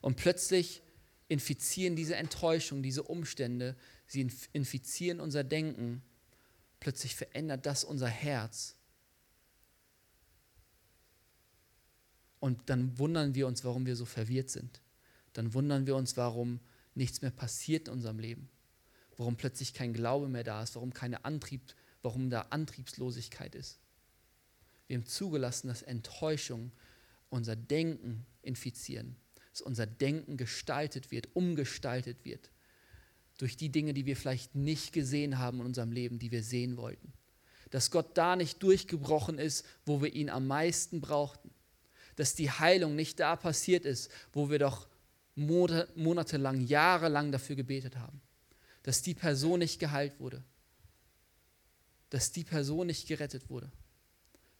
Und plötzlich infizieren diese Enttäuschung, diese Umstände, sie infizieren unser Denken. Plötzlich verändert das unser Herz. Und dann wundern wir uns, warum wir so verwirrt sind. Dann wundern wir uns, warum nichts mehr passiert in unserem Leben. Warum plötzlich kein Glaube mehr da ist, warum keine Antrieb, warum da Antriebslosigkeit ist. Wir haben zugelassen, dass Enttäuschung unser Denken infizieren dass unser Denken gestaltet wird, umgestaltet wird durch die Dinge, die wir vielleicht nicht gesehen haben in unserem Leben, die wir sehen wollten. Dass Gott da nicht durchgebrochen ist, wo wir ihn am meisten brauchten. Dass die Heilung nicht da passiert ist, wo wir doch monatelang, jahrelang dafür gebetet haben. Dass die Person nicht geheilt wurde. Dass die Person nicht gerettet wurde.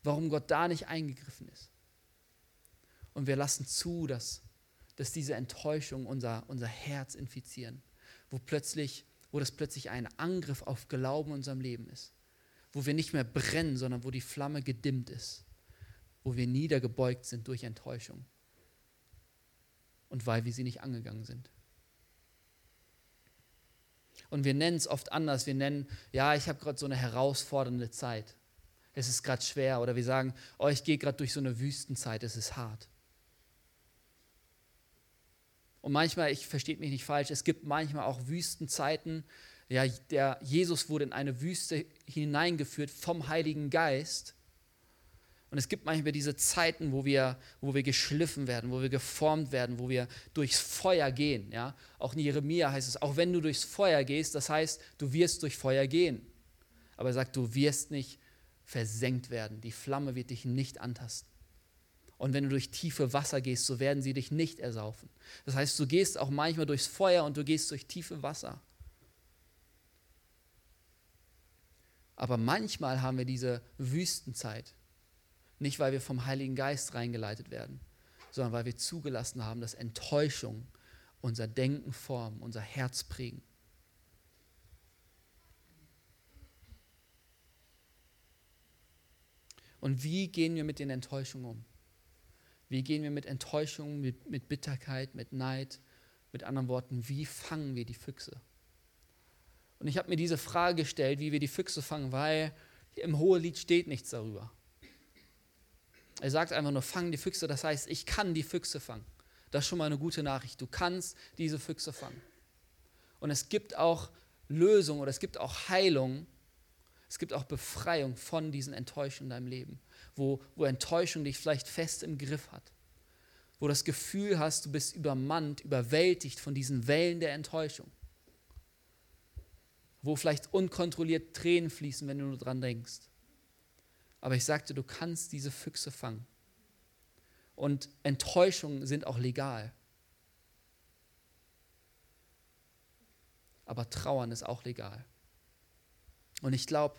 Warum Gott da nicht eingegriffen ist. Und wir lassen zu, dass dass diese Enttäuschung unser, unser Herz infizieren, wo plötzlich, wo das plötzlich ein Angriff auf Glauben in unserem Leben ist, wo wir nicht mehr brennen, sondern wo die Flamme gedimmt ist, wo wir niedergebeugt sind durch Enttäuschung und weil wir sie nicht angegangen sind. Und wir nennen es oft anders. Wir nennen, ja, ich habe gerade so eine herausfordernde Zeit. Es ist gerade schwer. Oder wir sagen, oh, ich gehe gerade durch so eine Wüstenzeit, es ist hart. Und manchmal, ich versteht mich nicht falsch, es gibt manchmal auch Wüstenzeiten. Ja, der Jesus wurde in eine Wüste hineingeführt vom Heiligen Geist. Und es gibt manchmal diese Zeiten, wo wir, wo wir geschliffen werden, wo wir geformt werden, wo wir durchs Feuer gehen. Ja? Auch in Jeremia heißt es, auch wenn du durchs Feuer gehst, das heißt, du wirst durch Feuer gehen. Aber er sagt, du wirst nicht versenkt werden. Die Flamme wird dich nicht antasten. Und wenn du durch tiefe Wasser gehst, so werden sie dich nicht ersaufen. Das heißt, du gehst auch manchmal durchs Feuer und du gehst durch tiefe Wasser. Aber manchmal haben wir diese Wüstenzeit. Nicht, weil wir vom Heiligen Geist reingeleitet werden, sondern weil wir zugelassen haben, dass Enttäuschung unser Denken formen, unser Herz prägen. Und wie gehen wir mit den Enttäuschungen um? Wie gehen wir mit Enttäuschungen, mit, mit Bitterkeit, mit Neid, mit anderen Worten, wie fangen wir die Füchse? Und ich habe mir diese Frage gestellt, wie wir die Füchse fangen, weil im Hohelied steht nichts darüber. Er sagt einfach nur, fang die Füchse, das heißt, ich kann die Füchse fangen. Das ist schon mal eine gute Nachricht. Du kannst diese Füchse fangen. Und es gibt auch Lösung oder es gibt auch Heilung, es gibt auch Befreiung von diesen Enttäuschungen in deinem Leben wo, wo Enttäuschung dich vielleicht fest im Griff hat. Wo du das Gefühl hast, du bist übermannt, überwältigt von diesen Wellen der Enttäuschung. Wo vielleicht unkontrolliert Tränen fließen, wenn du nur dran denkst. Aber ich sagte, du kannst diese Füchse fangen. Und Enttäuschungen sind auch legal. Aber Trauern ist auch legal. Und ich glaube,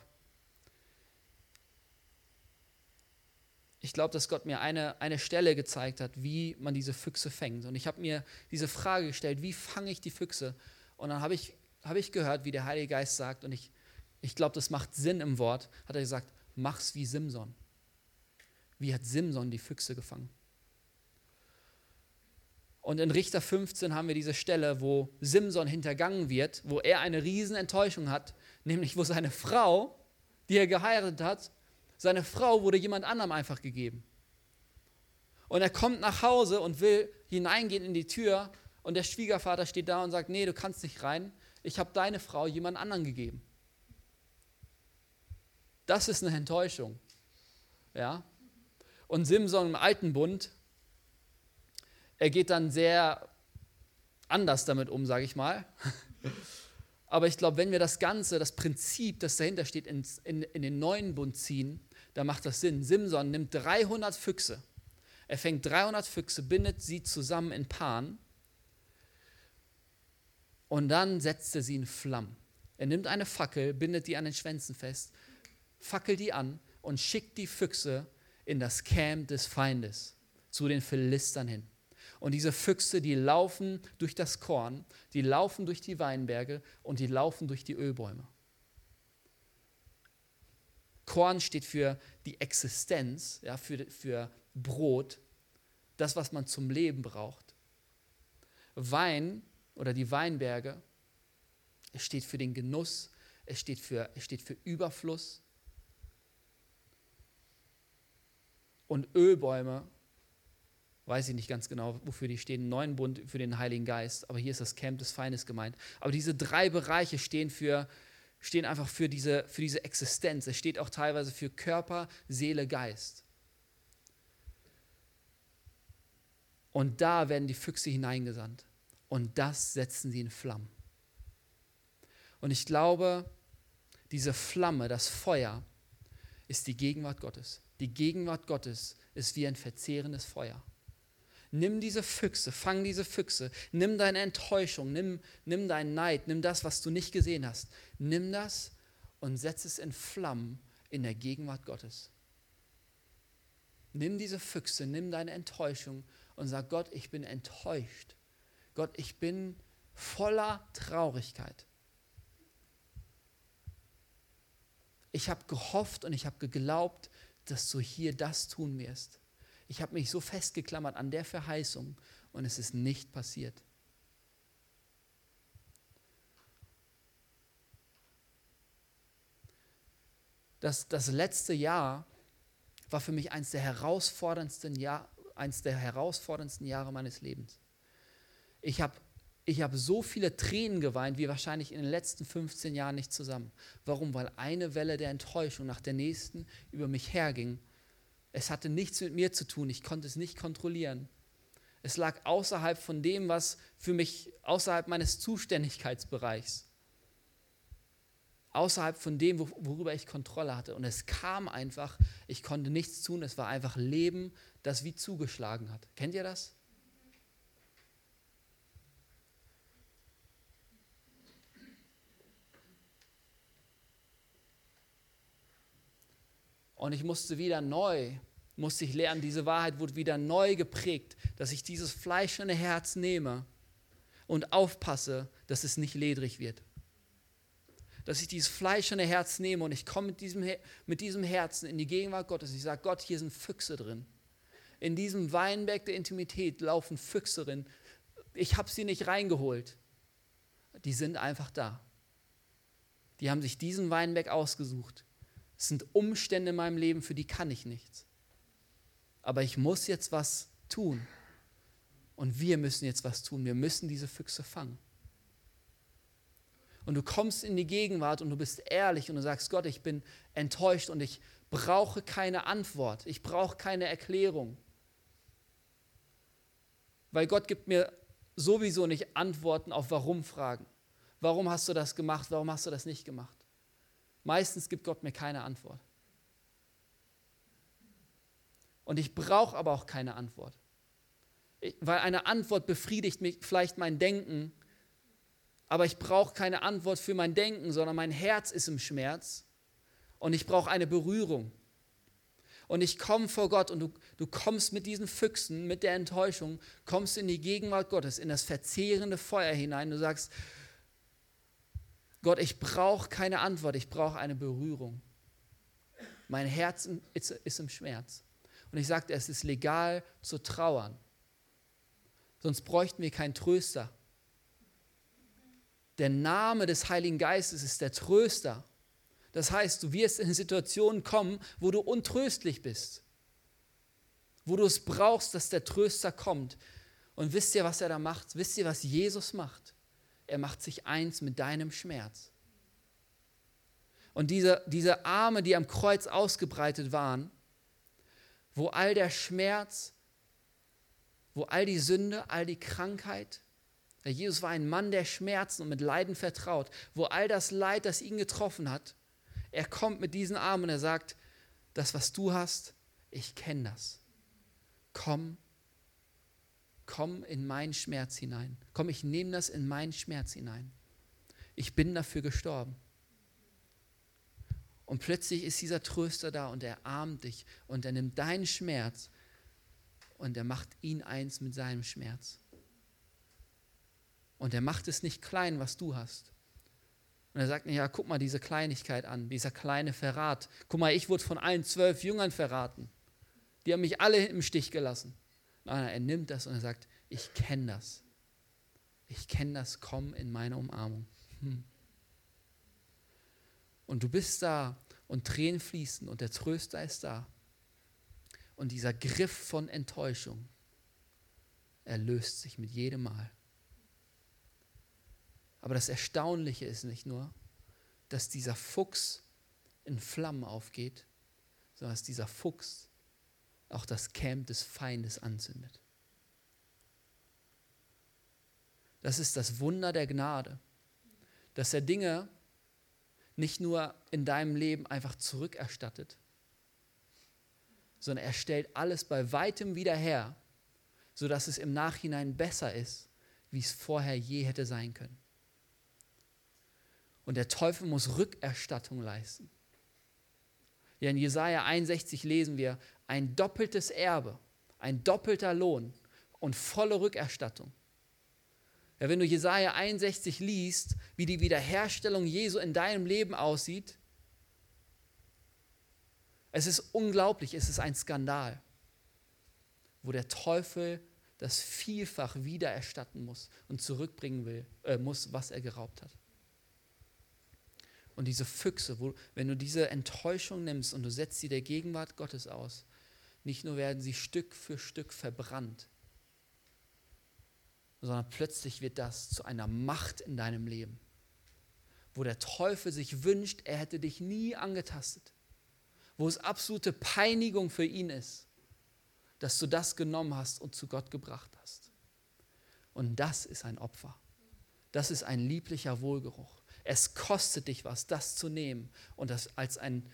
ich glaube, dass Gott mir eine, eine Stelle gezeigt hat, wie man diese Füchse fängt. Und ich habe mir diese Frage gestellt, wie fange ich die Füchse? Und dann habe ich, hab ich gehört, wie der Heilige Geist sagt, und ich, ich glaube, das macht Sinn im Wort, hat er gesagt, mach's wie Simson. Wie hat Simson die Füchse gefangen? Und in Richter 15 haben wir diese Stelle, wo Simson hintergangen wird, wo er eine Riesenenttäuschung hat, nämlich wo seine Frau, die er geheiratet hat, seine Frau wurde jemand anderem einfach gegeben. Und er kommt nach Hause und will hineingehen in die Tür und der Schwiegervater steht da und sagt, nee, du kannst nicht rein, ich habe deine Frau jemand anderen gegeben. Das ist eine Enttäuschung. Ja? Und Simson im Alten Bund, er geht dann sehr anders damit um, sage ich mal. Aber ich glaube, wenn wir das Ganze, das Prinzip, das dahinter steht, in, in, in den neuen Bund ziehen, da macht das Sinn. Simson nimmt 300 Füchse. Er fängt 300 Füchse, bindet sie zusammen in Paaren und dann setzt er sie in Flammen. Er nimmt eine Fackel, bindet die an den Schwänzen fest, fackelt die an und schickt die Füchse in das Camp des Feindes, zu den Philistern hin. Und diese Füchse, die laufen durch das Korn, die laufen durch die Weinberge und die laufen durch die Ölbäume. Korn steht für die Existenz, ja, für, für Brot, das, was man zum Leben braucht. Wein oder die Weinberge, es steht für den Genuss, es steht für, es steht für Überfluss. Und Ölbäume, weiß ich nicht ganz genau, wofür die stehen, neuen Bund für den Heiligen Geist, aber hier ist das Camp des Feindes gemeint. Aber diese drei Bereiche stehen für stehen einfach für diese, für diese Existenz. Es steht auch teilweise für Körper, Seele, Geist. Und da werden die Füchse hineingesandt. Und das setzen sie in Flammen. Und ich glaube, diese Flamme, das Feuer, ist die Gegenwart Gottes. Die Gegenwart Gottes ist wie ein verzehrendes Feuer. Nimm diese Füchse, fang diese Füchse, nimm deine Enttäuschung, nimm, nimm deinen Neid, nimm das, was du nicht gesehen hast. Nimm das und setz es in Flammen in der Gegenwart Gottes. Nimm diese Füchse, nimm deine Enttäuschung und sag Gott, ich bin enttäuscht. Gott, ich bin voller Traurigkeit. Ich habe gehofft und ich habe geglaubt, dass du hier das tun wirst. Ich habe mich so festgeklammert an der Verheißung und es ist nicht passiert. Das, das letzte Jahr war für mich eines der herausforderndsten, Jahr, eines der herausforderndsten Jahre meines Lebens. Ich habe ich hab so viele Tränen geweint, wie wahrscheinlich in den letzten 15 Jahren nicht zusammen. Warum? Weil eine Welle der Enttäuschung nach der nächsten über mich herging. Es hatte nichts mit mir zu tun, ich konnte es nicht kontrollieren. Es lag außerhalb von dem, was für mich außerhalb meines Zuständigkeitsbereichs außerhalb von dem, worüber ich Kontrolle hatte. Und es kam einfach, ich konnte nichts tun, es war einfach Leben, das wie zugeschlagen hat. Kennt ihr das? Und ich musste wieder neu, musste ich lernen, diese Wahrheit wurde wieder neu geprägt, dass ich dieses fleischende Herz nehme und aufpasse, dass es nicht ledrig wird dass ich dieses fleischende Herz nehme und ich komme mit diesem, mit diesem Herzen in die Gegenwart Gottes. Ich sage, Gott, hier sind Füchse drin. In diesem Weinberg der Intimität laufen Füchse drin. Ich habe sie nicht reingeholt. Die sind einfach da. Die haben sich diesen Weinberg ausgesucht. Es sind Umstände in meinem Leben, für die kann ich nichts. Aber ich muss jetzt was tun. Und wir müssen jetzt was tun. Wir müssen diese Füchse fangen und du kommst in die Gegenwart und du bist ehrlich und du sagst, Gott, ich bin enttäuscht und ich brauche keine Antwort, ich brauche keine Erklärung. Weil Gott gibt mir sowieso nicht Antworten auf Warum-Fragen. Warum hast du das gemacht? Warum hast du das nicht gemacht? Meistens gibt Gott mir keine Antwort. Und ich brauche aber auch keine Antwort. weil eine Antwort befriedigt mich vielleicht mein Denken, aber ich brauche keine Antwort für mein Denken, sondern mein Herz ist im Schmerz und ich brauche eine Berührung. Und ich komme vor Gott und du, du kommst mit diesen Füchsen, mit der Enttäuschung, kommst in die Gegenwart Gottes, in das verzehrende Feuer hinein. Du sagst, Gott, ich brauche keine Antwort, ich brauche eine Berührung. Mein Herz ist, im Schmerz. Und ich sagte, es ist legal zu trauern. Sonst bräuchten wir keinen Tröster. Der Name des Heiligen Geistes ist der Tröster. Das heißt, du wirst in Situationen kommen, wo du untröstlich bist, wo du es brauchst, dass der Tröster kommt. Und wisst ihr, was er da macht? Wisst ihr, was Jesus macht? Er macht sich eins mit deinem Schmerz. Und diese, diese Arme, die am Kreuz ausgebreitet waren, wo all der Schmerz, wo all die Sünde, all die Krankheit, Jesus war ein Mann der Schmerzen und mit Leiden vertraut, wo all das Leid, das ihn getroffen hat, er kommt mit diesen Armen und er sagt, das, was du hast, ich kenne das. Komm, komm in meinen Schmerz hinein. Komm, ich nehme das in meinen Schmerz hinein. Ich bin dafür gestorben. Und plötzlich ist dieser Tröster da und er armt dich und er nimmt deinen Schmerz und er macht ihn eins mit seinem Schmerz. Und er macht es nicht klein, was du hast. Und er sagt, ja, guck mal diese Kleinigkeit an, dieser kleine Verrat. Guck mal, ich wurde von allen zwölf Jüngern verraten. Die haben mich alle im Stich gelassen. Nein, er nimmt das und er sagt, ich kenne das. Ich kenne das, komm in meine Umarmung. Hm. Und du bist da und Tränen fließen und der Tröster ist da. Und dieser Griff von Enttäuschung, er löst sich mit jedem Mal. Aber das Erstaunliche ist nicht nur, dass dieser Fuchs in Flammen aufgeht, sondern dass dieser Fuchs auch das Camp des Feindes anzündet. Das ist das Wunder der Gnade, dass er Dinge nicht nur in deinem Leben einfach zurückerstattet, sondern er stellt alles bei weitem wieder her, sodass es im Nachhinein besser ist, wie es vorher je hätte sein können. Und der Teufel muss Rückerstattung leisten. Ja, in Jesaja 61 lesen wir ein doppeltes Erbe, ein doppelter Lohn und volle Rückerstattung. Ja, wenn du Jesaja 61 liest, wie die Wiederherstellung Jesu in deinem Leben aussieht, es ist unglaublich, es ist ein Skandal, wo der Teufel das vielfach wiedererstatten muss und zurückbringen will, äh, muss, was er geraubt hat. Und diese Füchse, wo, wenn du diese Enttäuschung nimmst und du setzt sie der Gegenwart Gottes aus, nicht nur werden sie Stück für Stück verbrannt, sondern plötzlich wird das zu einer Macht in deinem Leben, wo der Teufel sich wünscht, er hätte dich nie angetastet, wo es absolute Peinigung für ihn ist, dass du das genommen hast und zu Gott gebracht hast. Und das ist ein Opfer. Das ist ein lieblicher Wohlgeruch. Es kostet dich was, das zu nehmen und das als ein,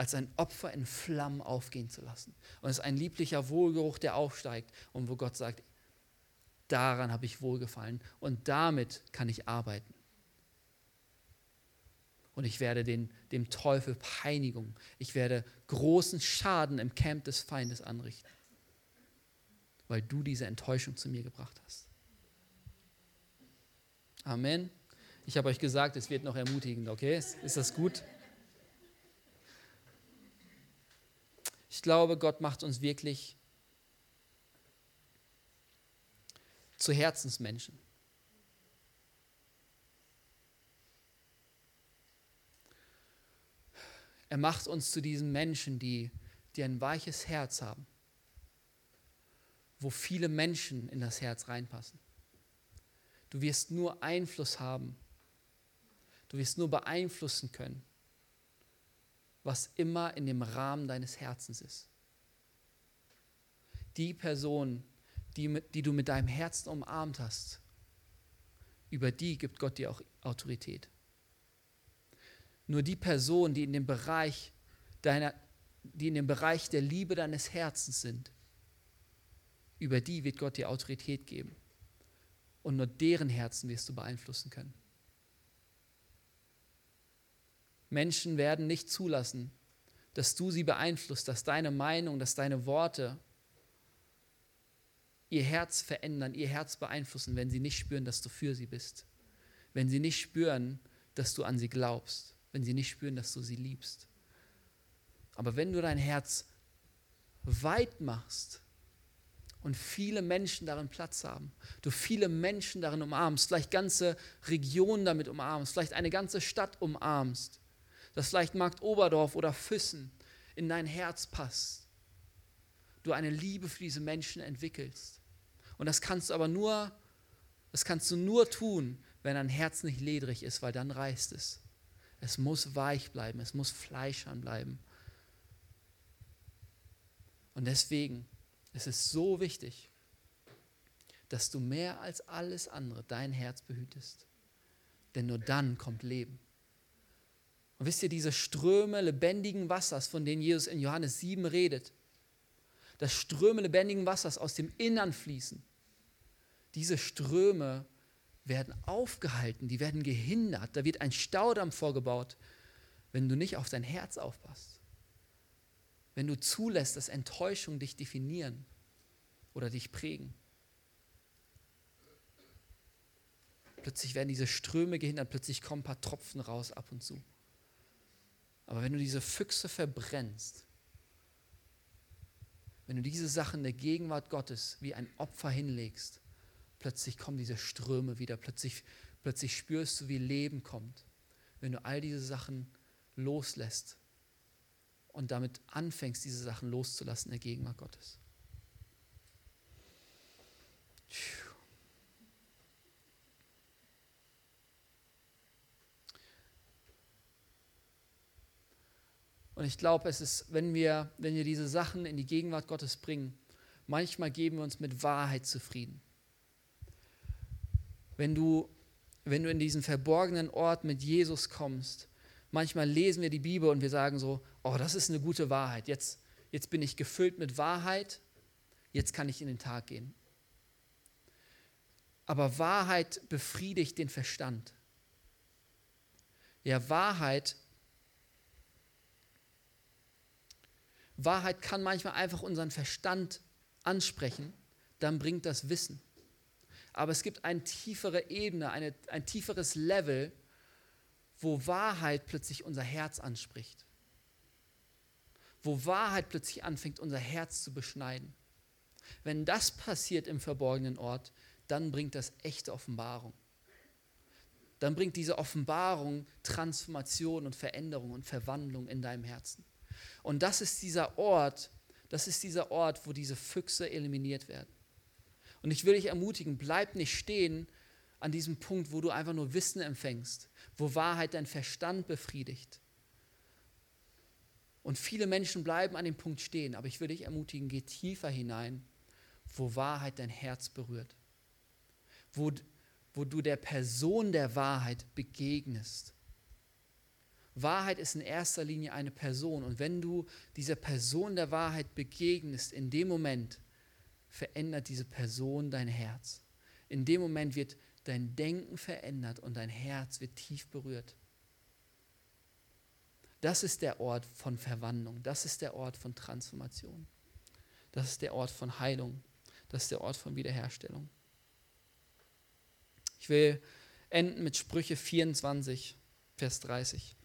als ein Opfer in Flammen aufgehen zu lassen. Und es ist ein lieblicher Wohlgeruch, der aufsteigt und wo Gott sagt, daran habe ich wohlgefallen und damit kann ich arbeiten. Und ich werde den, dem Teufel Peinigung, ich werde großen Schaden im Camp des Feindes anrichten, weil du diese Enttäuschung zu mir gebracht hast. Amen. Ich habe euch gesagt, es wird noch ermutigend, okay? Ist das gut? Ich glaube, Gott macht uns wirklich zu Herzensmenschen. Er macht uns zu diesen Menschen, die, die ein weiches Herz haben, wo viele Menschen in das Herz reinpassen. Du wirst nur Einfluss haben. Du wirst nur beeinflussen können, was immer in dem Rahmen deines Herzens ist. Die Person, die, die du mit deinem Herzen umarmt hast, über die gibt Gott dir auch Autorität. Nur die Person, die in dem Bereich deiner, die in dem Bereich der Liebe deines Herzens sind, über die wird Gott dir Autorität geben. Und nur deren Herzen wirst du beeinflussen können. Menschen werden nicht zulassen, dass du sie beeinflusst, dass deine Meinung, dass deine Worte ihr Herz verändern, ihr Herz beeinflussen, wenn sie nicht spüren, dass du für sie bist. Wenn sie nicht spüren, dass du an sie glaubst. Wenn sie nicht spüren, dass du sie liebst. Aber wenn du dein Herz weit machst und viele Menschen darin Platz haben, du viele Menschen darin umarmst, vielleicht ganze Regionen damit umarmst, vielleicht eine ganze Stadt umarmst, dass vielleicht Markt Oberdorf oder Füssen in dein Herz passt, du eine Liebe für diese Menschen entwickelst. Und das kannst du aber nur, das kannst du nur tun, wenn dein Herz nicht ledrig ist, weil dann reißt es. Es muss weich bleiben, es muss fleischern bleiben. Und deswegen es ist so wichtig, dass du mehr als alles andere dein Herz behütest. Denn nur dann kommt Leben. Und wisst ihr, diese Ströme lebendigen Wassers, von denen Jesus in Johannes 7 redet, dass Ströme lebendigen Wassers aus dem Innern fließen, diese Ströme werden aufgehalten, die werden gehindert, da wird ein Staudamm vorgebaut, wenn du nicht auf dein Herz aufpasst wenn du zulässt, dass Enttäuschung dich definieren oder dich prägen. Plötzlich werden diese Ströme gehindert, plötzlich kommen ein paar Tropfen raus ab und zu. Aber wenn du diese Füchse verbrennst, wenn du diese Sachen der Gegenwart Gottes wie ein Opfer hinlegst, plötzlich kommen diese Ströme wieder, plötzlich, plötzlich spürst du, wie Leben kommt. Wenn du all diese Sachen loslässt und damit anfängst, diese Sachen loszulassen der Gegenwart Gottes. Und ich glaube, es ist, wenn wir, wenn wir diese Sachen in die Gegenwart Gottes bringen, manchmal geben wir uns mit Wahrheit zufrieden. Wenn du, wenn du in diesen verborgenen Ort mit Jesus kommst, manchmal lesen wir die Bibel und wir sagen so, oh, das ist eine gute Wahrheit. Jetzt, jetzt bin ich gefüllt mit Wahrheit, jetzt kann ich in den Tag gehen. Aber Wahrheit befriedigt den Verstand. Ja, Wahrheit, Wahrheit kann manchmal einfach unseren Verstand ansprechen, dann bringt das Wissen. Aber es gibt eine tiefere Ebene, eine, ein tieferes Level, wo Wahrheit plötzlich unser Herz anspricht wo Wahrheit plötzlich anfängt, unser Herz zu beschneiden. Wenn das passiert im verborgenen Ort, dann bringt das echte Offenbarung. dann bringt diese Offenbarung Transformation und Veränderung und Verwandlung in deinem Herzen. Und das ist dieser Ort, das ist dieser Ort, wo diese Füchse eliminiert werden. Und ich will dich ermutigen, bleib nicht stehen an diesem Punkt, wo du einfach nur Wissen empfängst, wo Wahrheit dein Verstand befriedigt. Und viele Menschen bleiben an dem Punkt stehen, aber ich will dich ermutigen, geh tiefer hinein, wo Wahrheit dein Herz berührt, wo, wo du der Person der Wahrheit begegnest. Wahrheit ist in erster Linie eine Person und wenn du dieser Person der Wahrheit begegnest, in dem Moment verändert diese Person dein Herz. In dem Moment wird dein Denken verändert und dein Herz wird tief berührt. Das ist der Ort von Verwandlung, das ist der Ort von Transformation, das ist der Ort von Heilung, das ist der Ort von Wiederherstellung. Ich will enden mit Sprüche 24, Vers 30.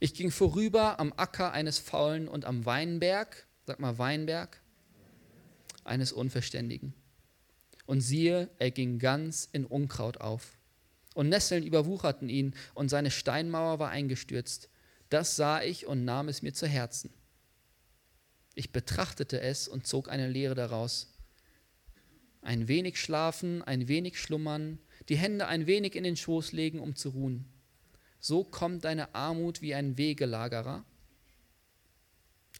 Ich ging vorüber am Acker eines Faulen und am Weinberg, sag mal Weinberg, eines Unverständigen. Und siehe, er ging ganz in Unkraut auf. Und Nesseln überwucherten ihn, und seine Steinmauer war eingestürzt. Das sah ich und nahm es mir zu Herzen. Ich betrachtete es und zog eine Lehre daraus. Ein wenig schlafen, ein wenig schlummern, die Hände ein wenig in den Schoß legen, um zu ruhen. So kommt deine Armut wie ein Wegelagerer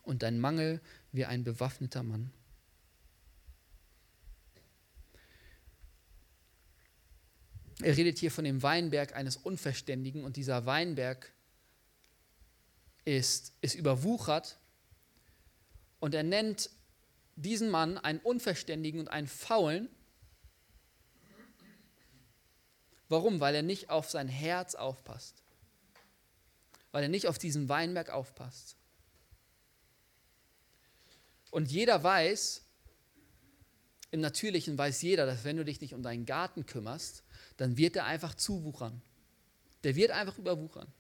und dein Mangel wie ein bewaffneter Mann. Er redet hier von dem Weinberg eines Unverständigen und dieser Weinberg ist, ist überwuchert und er nennt diesen Mann einen Unverständigen und einen Faulen. Warum? Weil er nicht auf sein Herz aufpasst. Weil er nicht auf diesen Weinberg aufpasst. Und jeder weiß, im Natürlichen weiß jeder, dass wenn du dich nicht um deinen Garten kümmerst, dann wird er einfach zuwuchern. Der wird einfach überwuchern.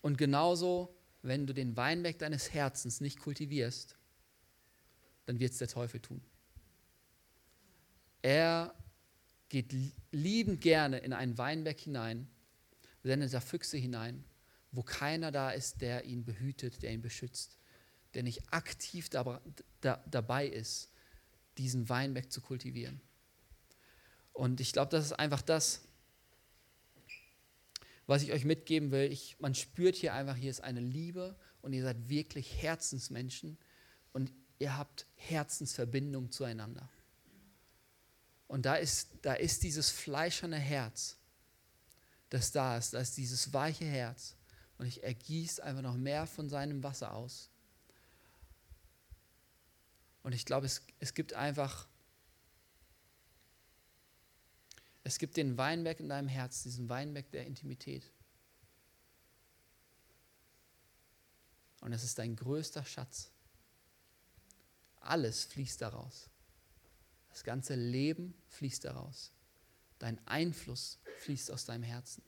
Und genauso, wenn du den Weinberg deines Herzens nicht kultivierst, dann wird es der Teufel tun. Er geht liebend gerne in einen Weinberg hinein, sendet da Füchse hinein, wo keiner da ist, der ihn behütet, der ihn beschützt, der nicht aktiv dabei ist, diesen Weinberg zu kultivieren. Und ich glaube, das ist einfach das, was ich euch mitgeben will. Ich, man spürt hier einfach, hier ist eine Liebe und ihr seid wirklich Herzensmenschen und ihr habt Herzensverbindung zueinander. Und da ist, da ist dieses fleischerne Herz, das da ist, da ist dieses weiche Herz. Und ich ergieße einfach noch mehr von seinem Wasser aus. Und ich glaube, es, es gibt einfach Es gibt den Weinberg in deinem Herz, diesen Weinberg der Intimität. Und es ist dein größter Schatz. Alles fließt daraus. Das ganze Leben fließt daraus. Dein Einfluss fließt aus deinem Herzen.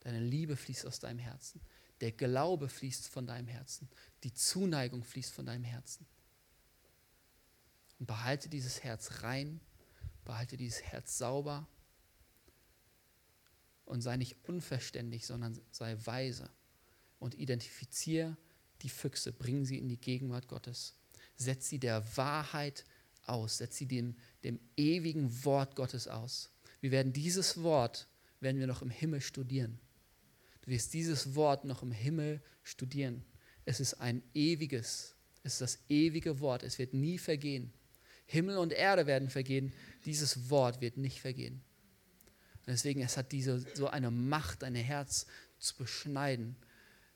Deine Liebe fließt aus deinem Herzen. Der Glaube fließt von deinem Herzen. Die Zuneigung fließt von deinem Herzen. Und behalte dieses Herz rein, behalte dieses Herz sauber und sei nicht unverständlich, sondern sei weise und identifiziere die Füchse, bring sie in die Gegenwart Gottes. Setz sie der Wahrheit aus, setz sie dem, dem ewigen Wort Gottes aus. Wir werden dieses Wort, werden wir noch im Himmel studieren. Du wirst dieses Wort noch im Himmel studieren. Es ist ein ewiges, es ist das ewige Wort, es wird nie vergehen. Himmel und Erde werden vergehen, dieses Wort wird nicht vergehen. Und deswegen, es hat diese, so eine Macht, dein Herz zu beschneiden,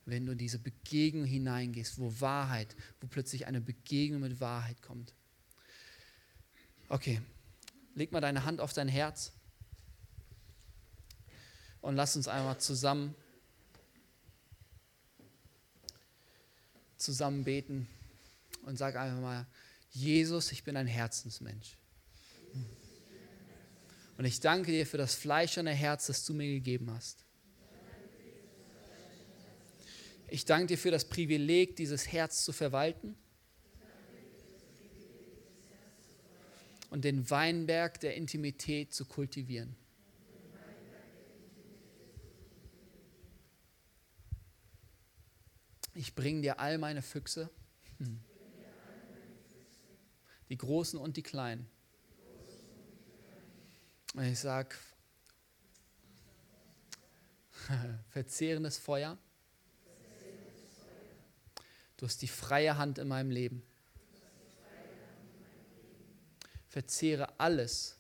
wenn du in diese Begegnung hineingehst, wo Wahrheit, wo plötzlich eine Begegnung mit Wahrheit kommt. Okay, leg mal deine Hand auf dein Herz und lass uns einmal zusammen zusammen beten und sag einfach mal, Jesus, ich bin ein Herzensmensch. Und ich danke dir für das fleischerne Herz, das du mir gegeben hast. Ich danke dir für das Privileg, dieses Herz zu verwalten. und den Weinberg der Intimität zu kultivieren. Ich bringe dir all meine Füchse, die großen und die kleinen. Und ich sage, verzehrendes Feuer. Du hast die freie Hand in meinem Leben. Verzehre alles,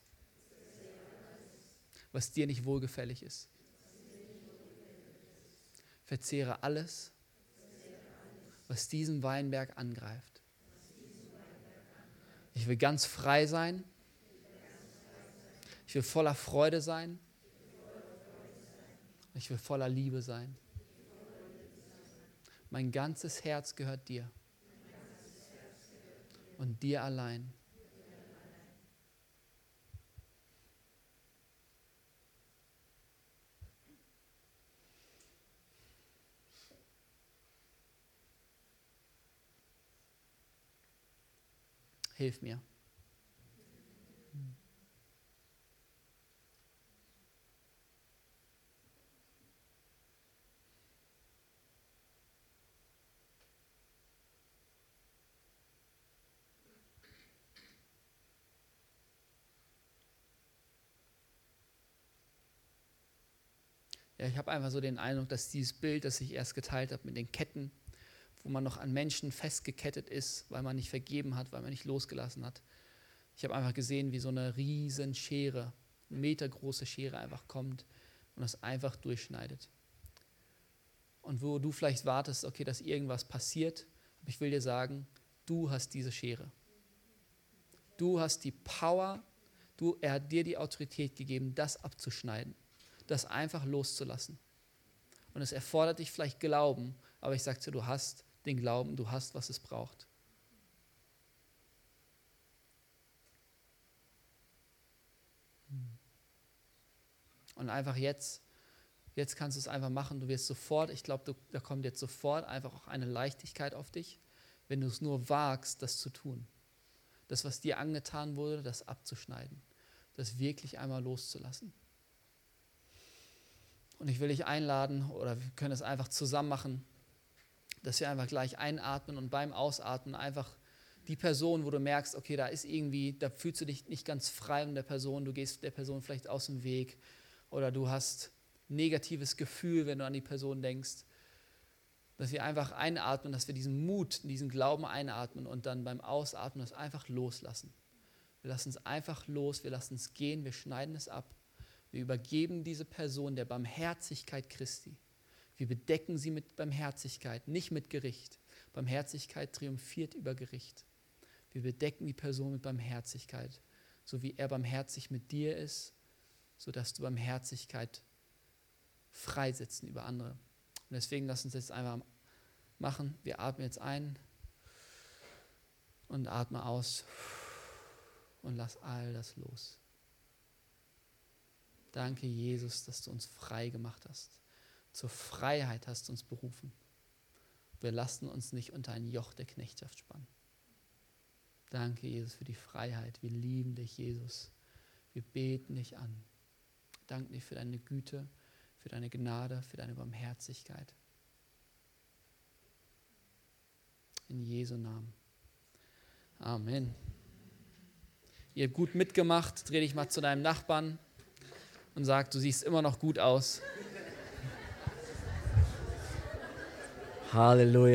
was dir nicht wohlgefällig ist. Verzehre alles, was diesen Weinberg angreift. Ich will ganz frei sein. Ich will voller Freude sein. Ich will voller Liebe sein. Mein ganzes Herz gehört dir. Und dir allein. Hilf mir. Ja, ich habe einfach so den Eindruck, dass dieses Bild, das ich erst geteilt habe mit den Ketten, wo man noch an Menschen festgekettet ist, weil man nicht vergeben hat, weil man nicht losgelassen hat. Ich habe einfach gesehen, wie so eine riesen Schere, eine metergroße Schere einfach kommt und das einfach durchschneidet. Und wo du vielleicht wartest, okay, dass irgendwas passiert, aber ich will dir sagen, du hast diese Schere. Du hast die Power, du, er hat dir die Autorität gegeben, das abzuschneiden das einfach loszulassen. Und es erfordert dich vielleicht Glauben, aber ich sage dir, du hast den Glauben, du hast, was es braucht. Und einfach jetzt, jetzt kannst du es einfach machen. Du wirst sofort, ich glaube, da kommt jetzt sofort einfach auch eine Leichtigkeit auf dich, wenn du es nur wagst, das zu tun. Das, was dir angetan wurde, das abzuschneiden. Das wirklich einmal loszulassen. Und ich will dich einladen, oder wir können es einfach zusammen machen, dass wir einfach gleich einatmen und beim Ausatmen einfach die Person, wo du merkst, okay, da ist irgendwie, da fühlst du dich nicht ganz frei mit der Person, du gehst der Person vielleicht aus dem Weg oder du hast negatives Gefühl, wenn du an die Person denkst, dass wir einfach einatmen, dass wir diesen Mut, diesen Glauben einatmen und dann beim Ausatmen das einfach loslassen. Wir lassen es einfach los, wir lassen es gehen, wir schneiden es ab wir übergeben diese Person der Barmherzigkeit Christi. Wir bedecken sie mit Barmherzigkeit, nicht mit Gericht. Barmherzigkeit triumphiert über Gericht. Wir bedecken die Person mit Barmherzigkeit, so wie er barmherzig mit dir ist, sodass du Barmherzigkeit freisetzen über andere. Und deswegen lass uns jetzt einfach machen. Wir atmen jetzt ein und atmen aus und lass all das los. Danke, Jesus, dass du uns frei gemacht hast. Zur Freiheit hast du uns berufen. Wir lassen uns nicht unter ein Joch der Knechtschaft spannen. Danke, Jesus, für die Freiheit. Wir lieben dich, Jesus. Wir beten dich an. Danke dir für deine Güte, für deine Gnade, für deine Barmherzigkeit. In Jesu Namen. Amen. Ihr habt gut mitgemacht. Dreh dich mal zu deinem Nachbarn und sagt, du siehst immer noch gut aus. Hallelujah.